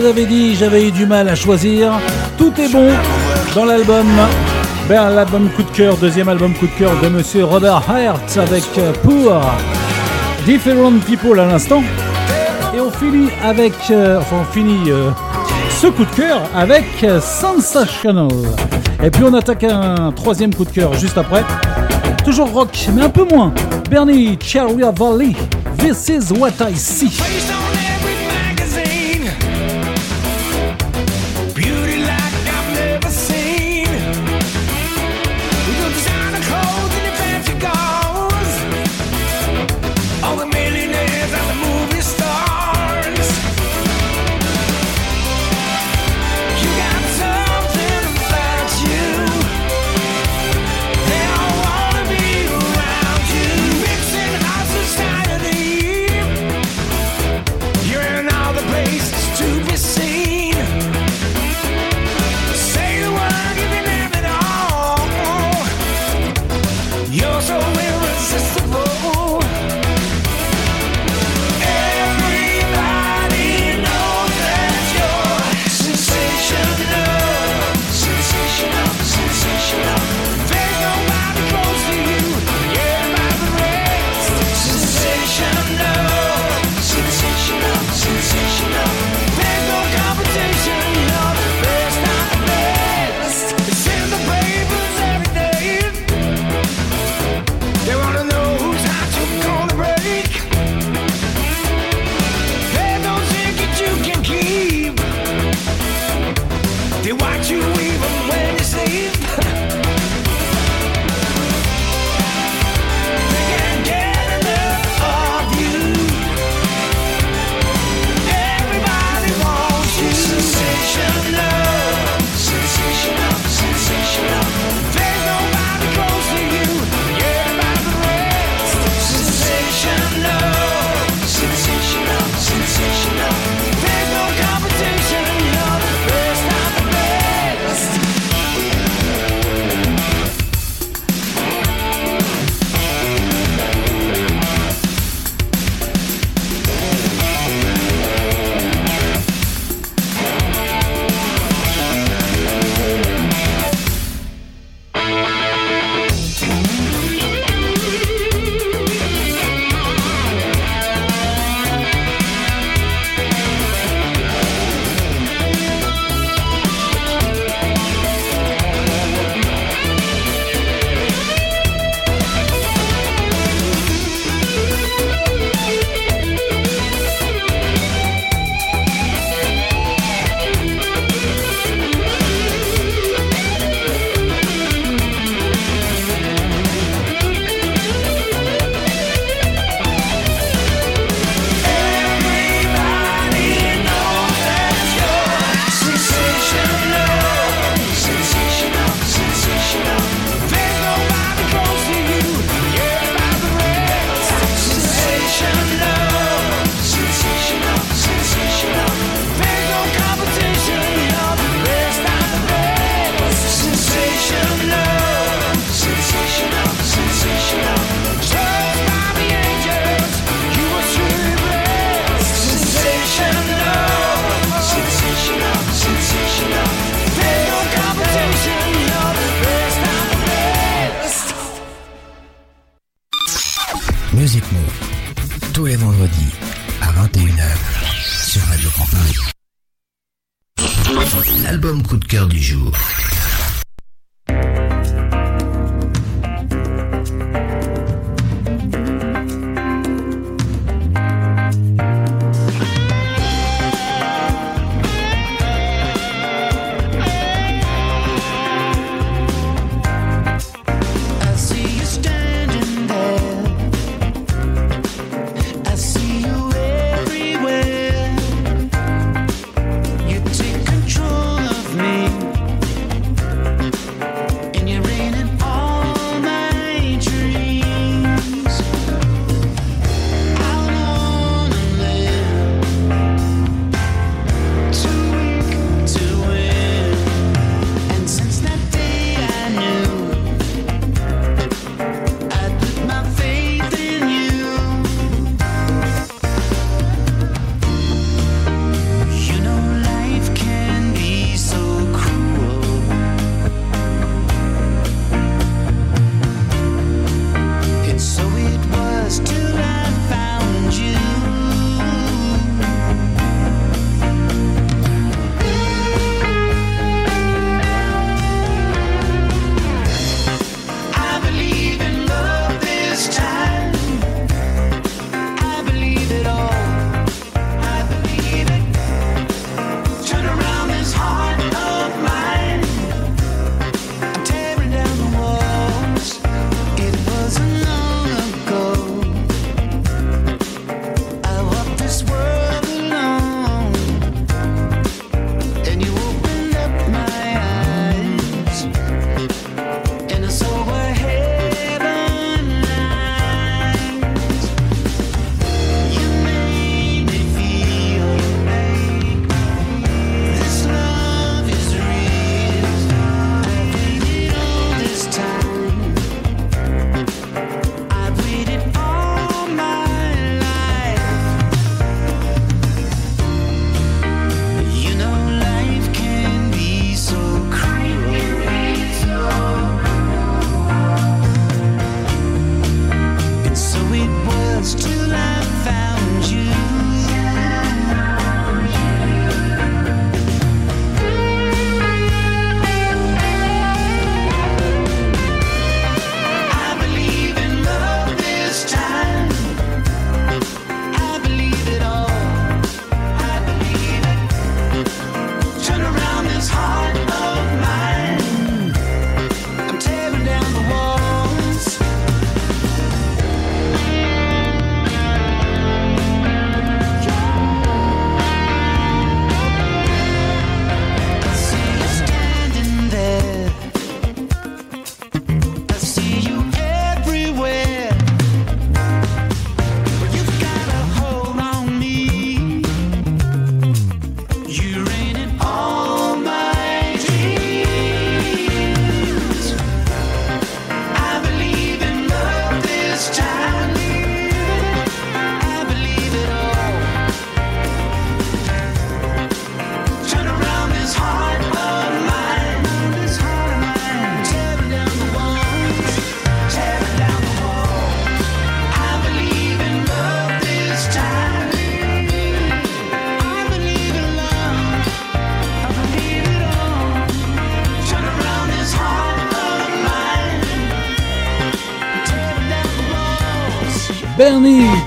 [SPEAKER 8] vous dit, j'avais eu du mal à choisir. Tout est bon dans l'album. Ben, l'album coup de cœur, deuxième album coup de cœur de monsieur Robert Hertz avec euh, Pour Different People à l'instant. Et on finit avec. Euh, enfin, on finit euh, ce coup de cœur avec Sensational. Et puis on attaque un troisième coup de cœur juste après. Toujours rock, mais un peu moins. Bernie Cherry Valley. This is what I see.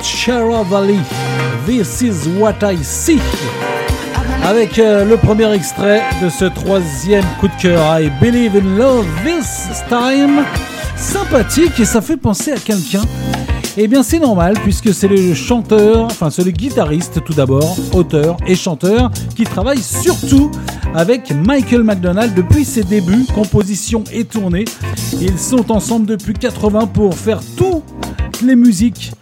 [SPEAKER 2] Bernie Charavali, This is what I see. Avec euh, le premier extrait de ce troisième coup de cœur, I Believe in Love This Time. Sympathique et ça fait penser à quelqu'un. Eh bien c'est normal puisque c'est le chanteur, enfin c'est le guitariste tout d'abord, auteur et chanteur qui travaille surtout avec Michael McDonald depuis ses débuts, composition et tournée. Ils sont ensemble depuis 80 pour faire toutes les musiques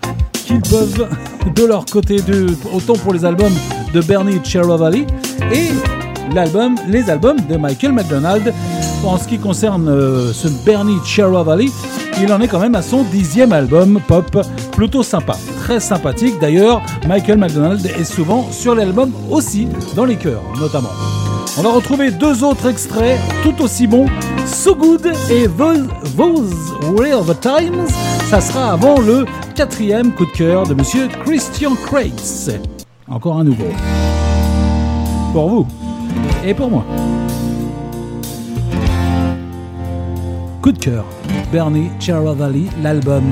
[SPEAKER 2] qu'ils peuvent de leur côté, de, autant pour les albums de Bernie Cherrovali et l'album, les albums de Michael McDonald. En ce qui concerne euh, ce Bernie Cherrovali, il en est quand même à son dixième album pop, plutôt sympa, très sympathique. D'ailleurs, Michael McDonald est souvent sur l'album aussi, dans les chœurs notamment. On va retrouver deux autres extraits tout aussi bons, So Good et Those, Those Were the Times. Ça sera avant le quatrième coup de cœur de Monsieur Christian Crates. Encore un nouveau. Pour vous et pour moi. Coup de cœur, Bernie Cherrovali, l'album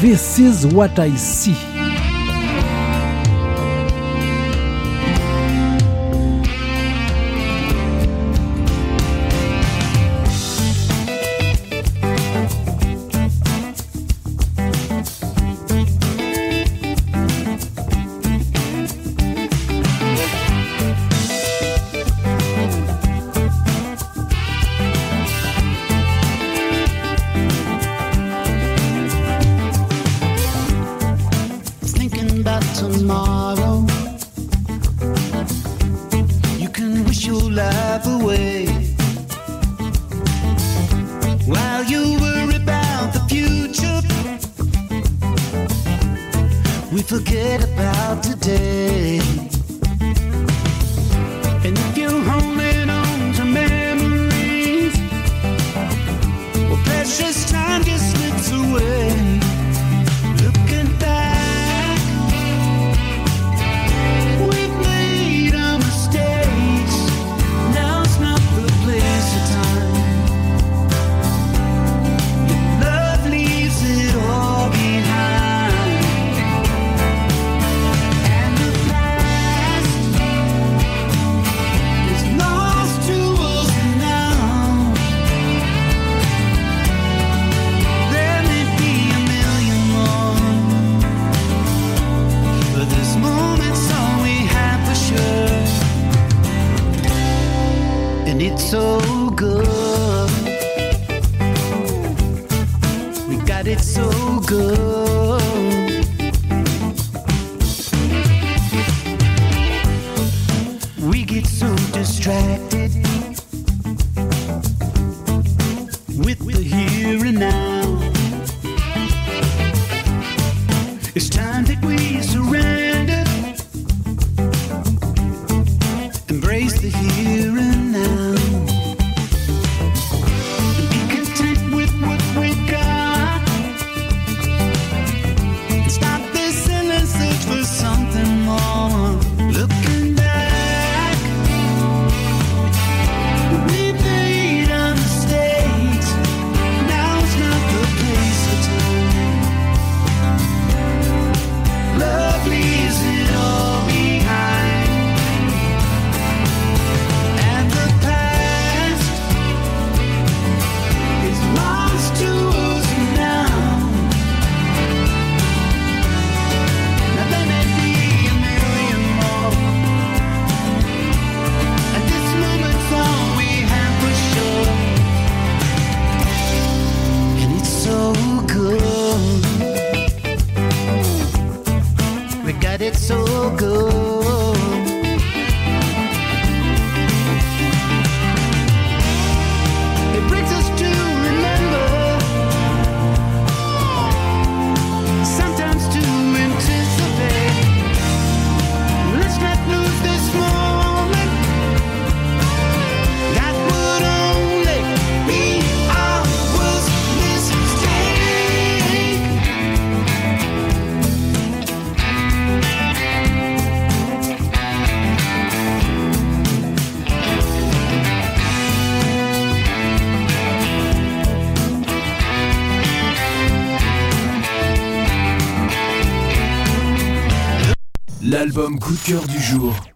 [SPEAKER 2] This is what I see.
[SPEAKER 9] coup de du jour.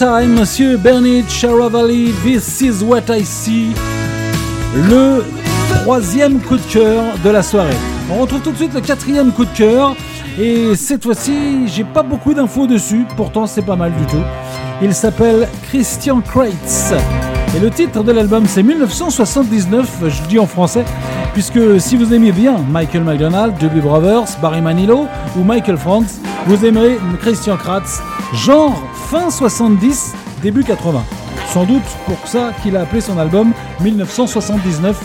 [SPEAKER 2] Monsieur Bernard Charavalli, This is what I see, le troisième coup de cœur de la soirée. On retrouve tout de suite le quatrième coup de cœur, et cette fois-ci, j'ai pas beaucoup d'infos dessus, pourtant c'est pas mal du tout. Il s'appelle Christian Kreitz, et le titre de l'album c'est 1979, je dis en français, puisque si vous aimez bien Michael McDonald, Doobie Brothers, Barry Manilow ou Michael Franz, vous aimerez Christian Kratz, genre fin 70, début 80. Sans doute pour ça qu'il a appelé son album 1979,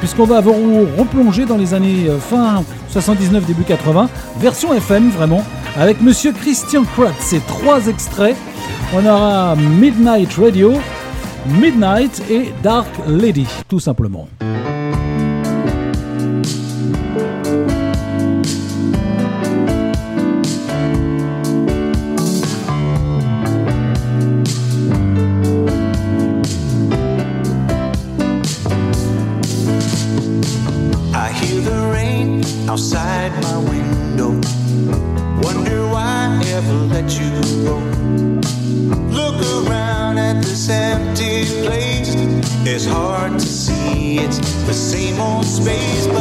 [SPEAKER 2] puisqu'on va avoir replongé dans les années euh, fin 79, début 80, version FM vraiment, avec Monsieur Christian Kratz. Ces trois extraits, on aura Midnight Radio, Midnight et Dark Lady, tout simplement.
[SPEAKER 10] outside my window. Wonder why I ever let you go. Look around at this empty place. It's hard to see, it's the same old space.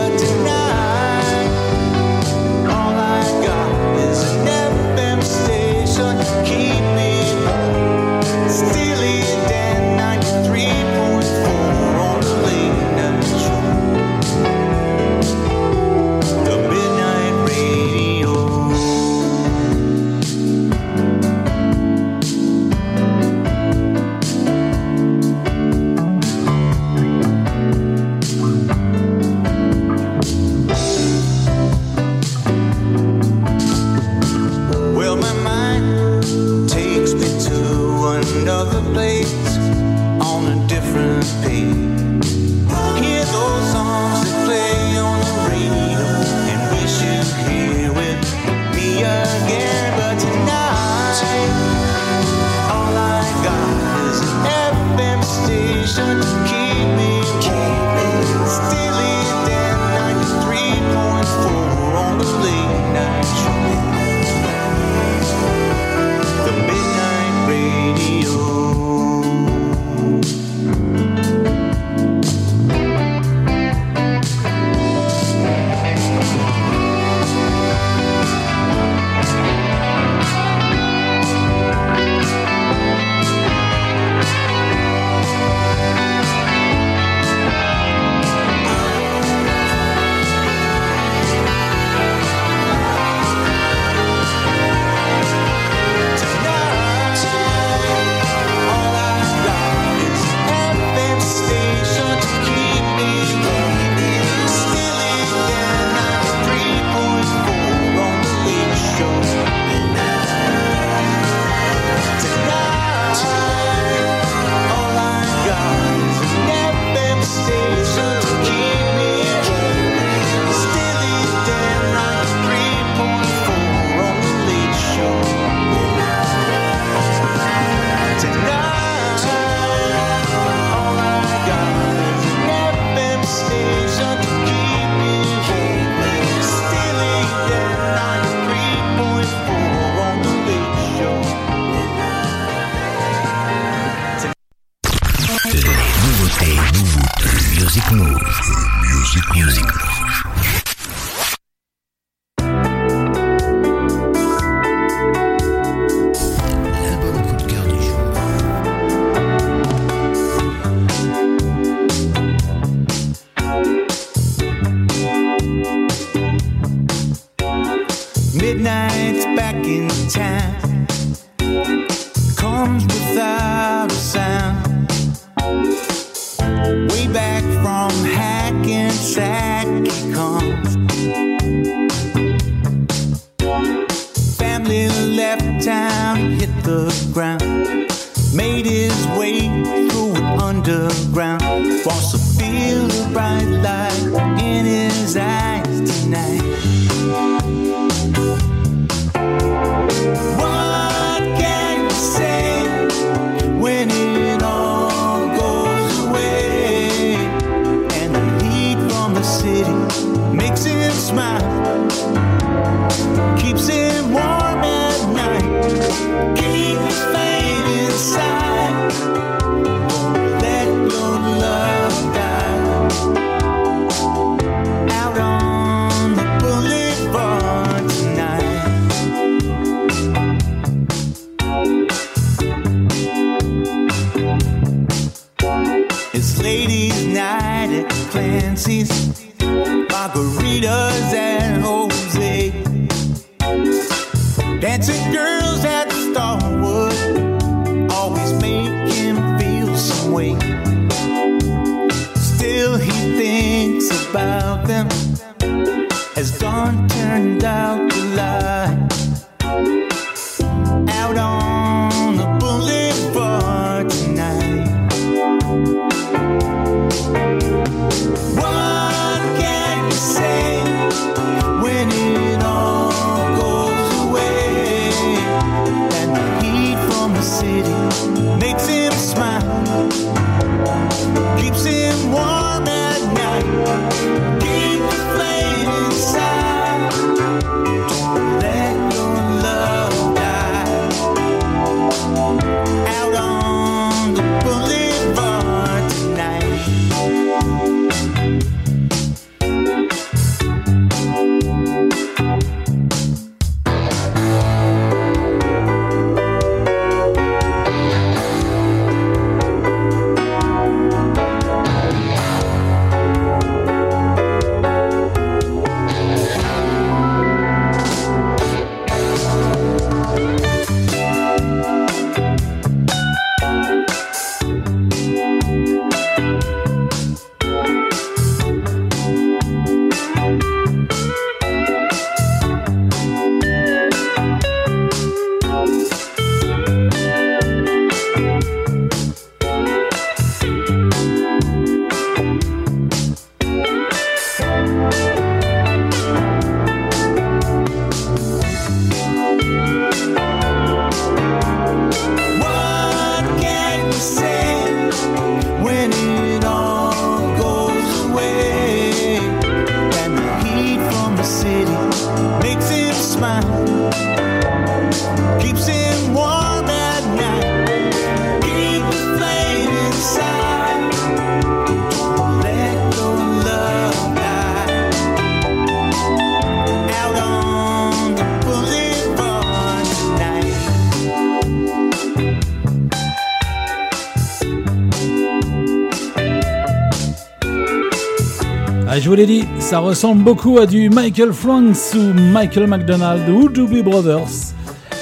[SPEAKER 2] Ça ressemble beaucoup à du Michael Franks ou Michael McDonald ou Doobie Brothers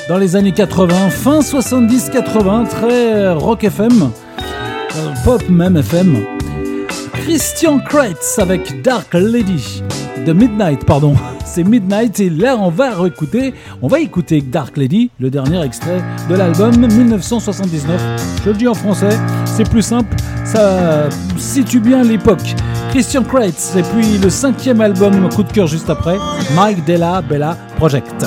[SPEAKER 2] dans les années 80, fin 70-80, très euh, rock FM, euh, pop même FM. Christian Kreitz avec Dark Lady de Midnight, pardon. C'est Midnight et là on va écouter, on va écouter Dark Lady, le dernier extrait de l'album 1979. Je le dis en français, c'est plus simple, ça situe bien l'époque. Christian Kreitz et puis le cinquième album coup de cœur juste après, Mike Della Bella Project.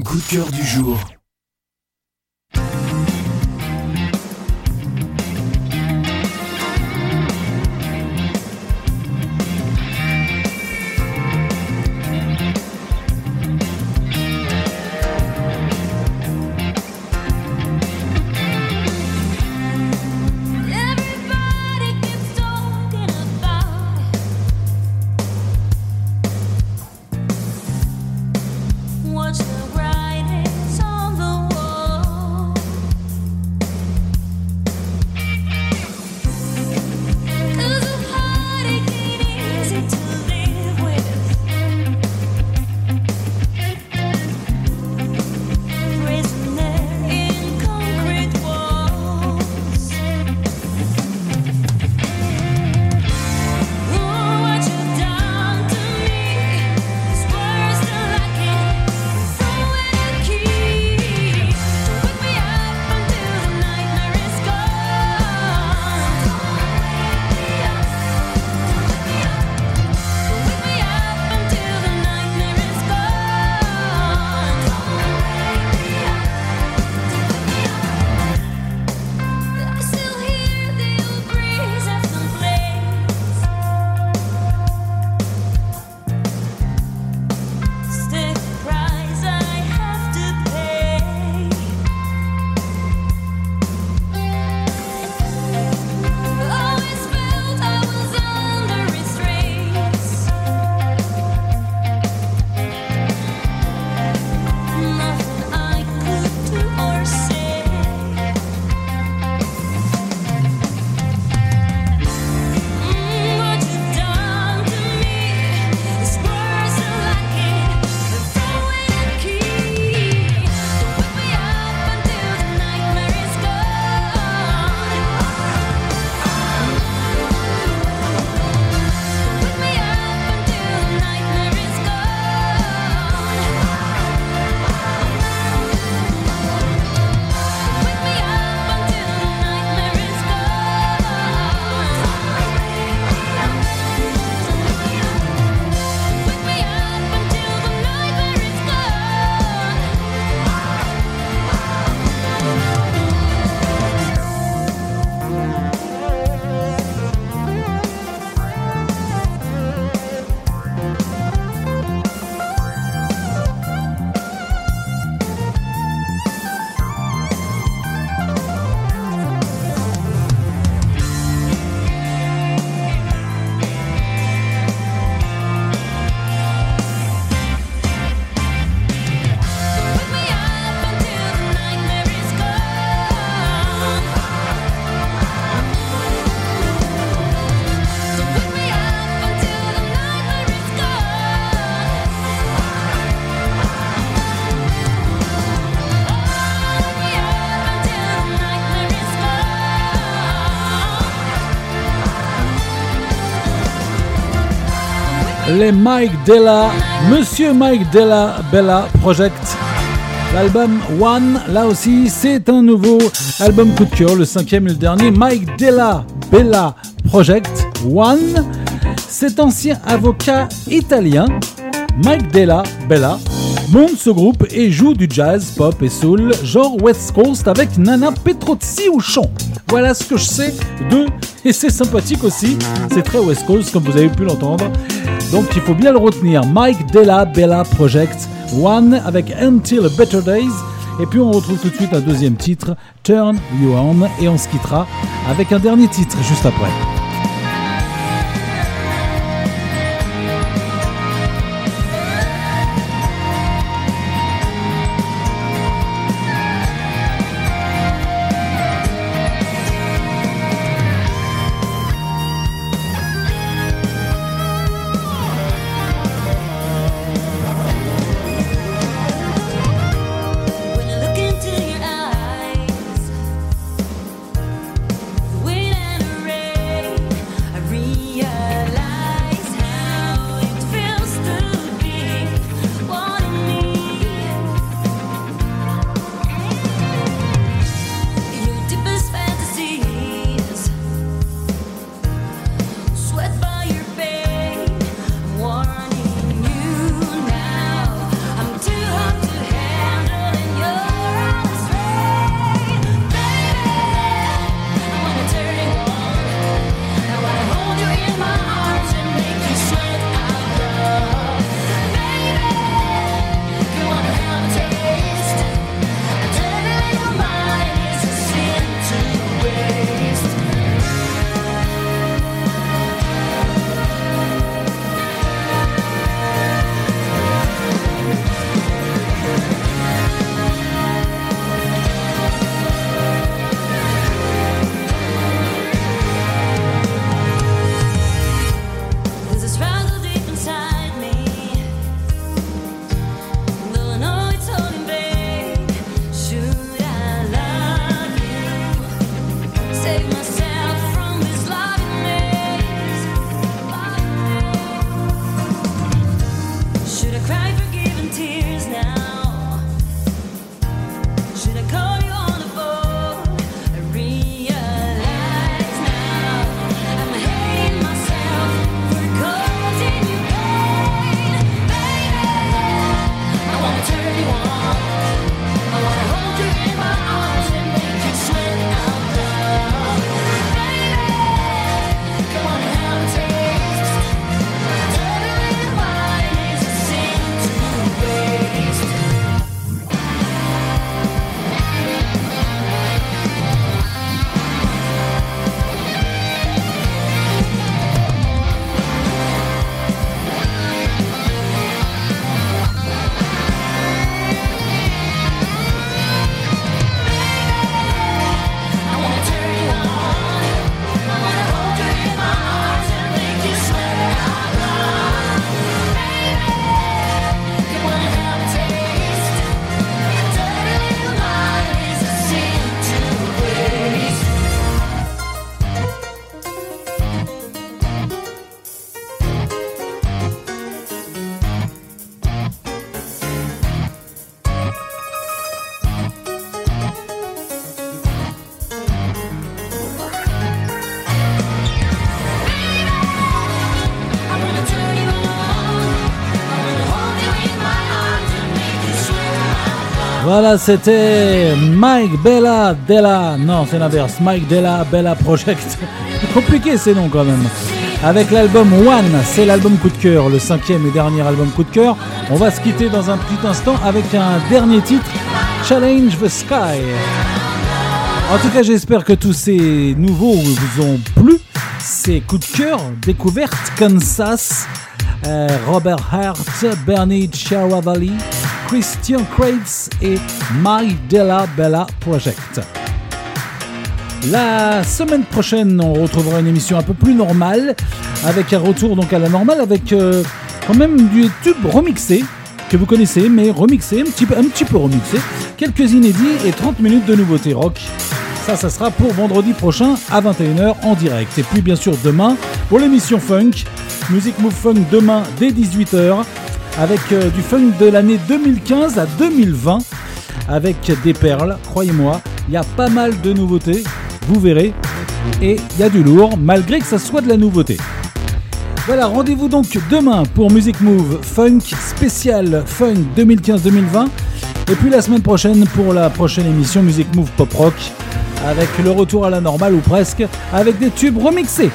[SPEAKER 6] Coup de cœur du jour.
[SPEAKER 2] Les Mike Della, Monsieur Mike Della Bella Project. L'album One, là aussi, c'est un nouveau album coup de cœur, le cinquième et le dernier. Mike Della Bella Project One. Cet ancien avocat italien, Mike Della Bella, monte ce groupe et joue du jazz, pop et soul, genre West Coast avec Nana Petrozzi au chant. Voilà ce que je sais d'eux et c'est sympathique aussi. C'est très West Coast comme vous avez pu l'entendre. Donc il faut bien le retenir. Mike Della Bella Project One avec Until Better Days. Et puis on retrouve tout de suite un deuxième titre, Turn You On, et on se quittera avec un dernier titre juste après. Voilà, c'était Mike Bella Della. Non, c'est l'inverse. Mike Della Bella Project. Compliqué ces noms quand même. Avec l'album One, c'est l'album coup de cœur, le cinquième et dernier album coup de cœur. On va se quitter dans un petit instant avec un dernier titre, Challenge the Sky. En tout cas, j'espère que tous ces nouveaux vous ont plu. Ces coups de cœur, découverte Kansas, euh, Robert Hart, Bernie Chiaravali, Christian Crates et My Della Bella Project. La semaine prochaine, on retrouvera une émission un peu plus normale, avec un retour donc à la normale, avec euh, quand même du tube remixé que vous connaissez, mais remixé, un petit peu, un petit peu remixé, quelques inédits et 30 minutes de nouveautés rock. Ça, ça sera pour vendredi prochain à 21h en direct. Et puis bien sûr demain pour l'émission Funk, Music Move Funk demain dès 18h avec euh, du funk de l'année 2015 à 2020 avec des perles, croyez-moi, il y a pas mal de nouveautés, vous verrez, et il y a du lourd malgré que ça soit de la nouveauté. Voilà, rendez-vous donc demain pour Music Move Funk spécial Funk 2015-2020 et puis la semaine prochaine pour la prochaine émission Music Move Pop Rock avec le retour à la normale ou presque avec des tubes remixés.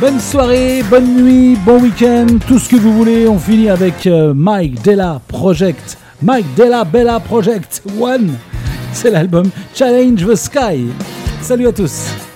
[SPEAKER 2] Bonne soirée, bonne nuit, bon week-end, tout ce que vous voulez. On finit avec euh, Mike Della Project. Mike Della Bella Project One. C'est l'album Challenge the Sky. Salut à tous.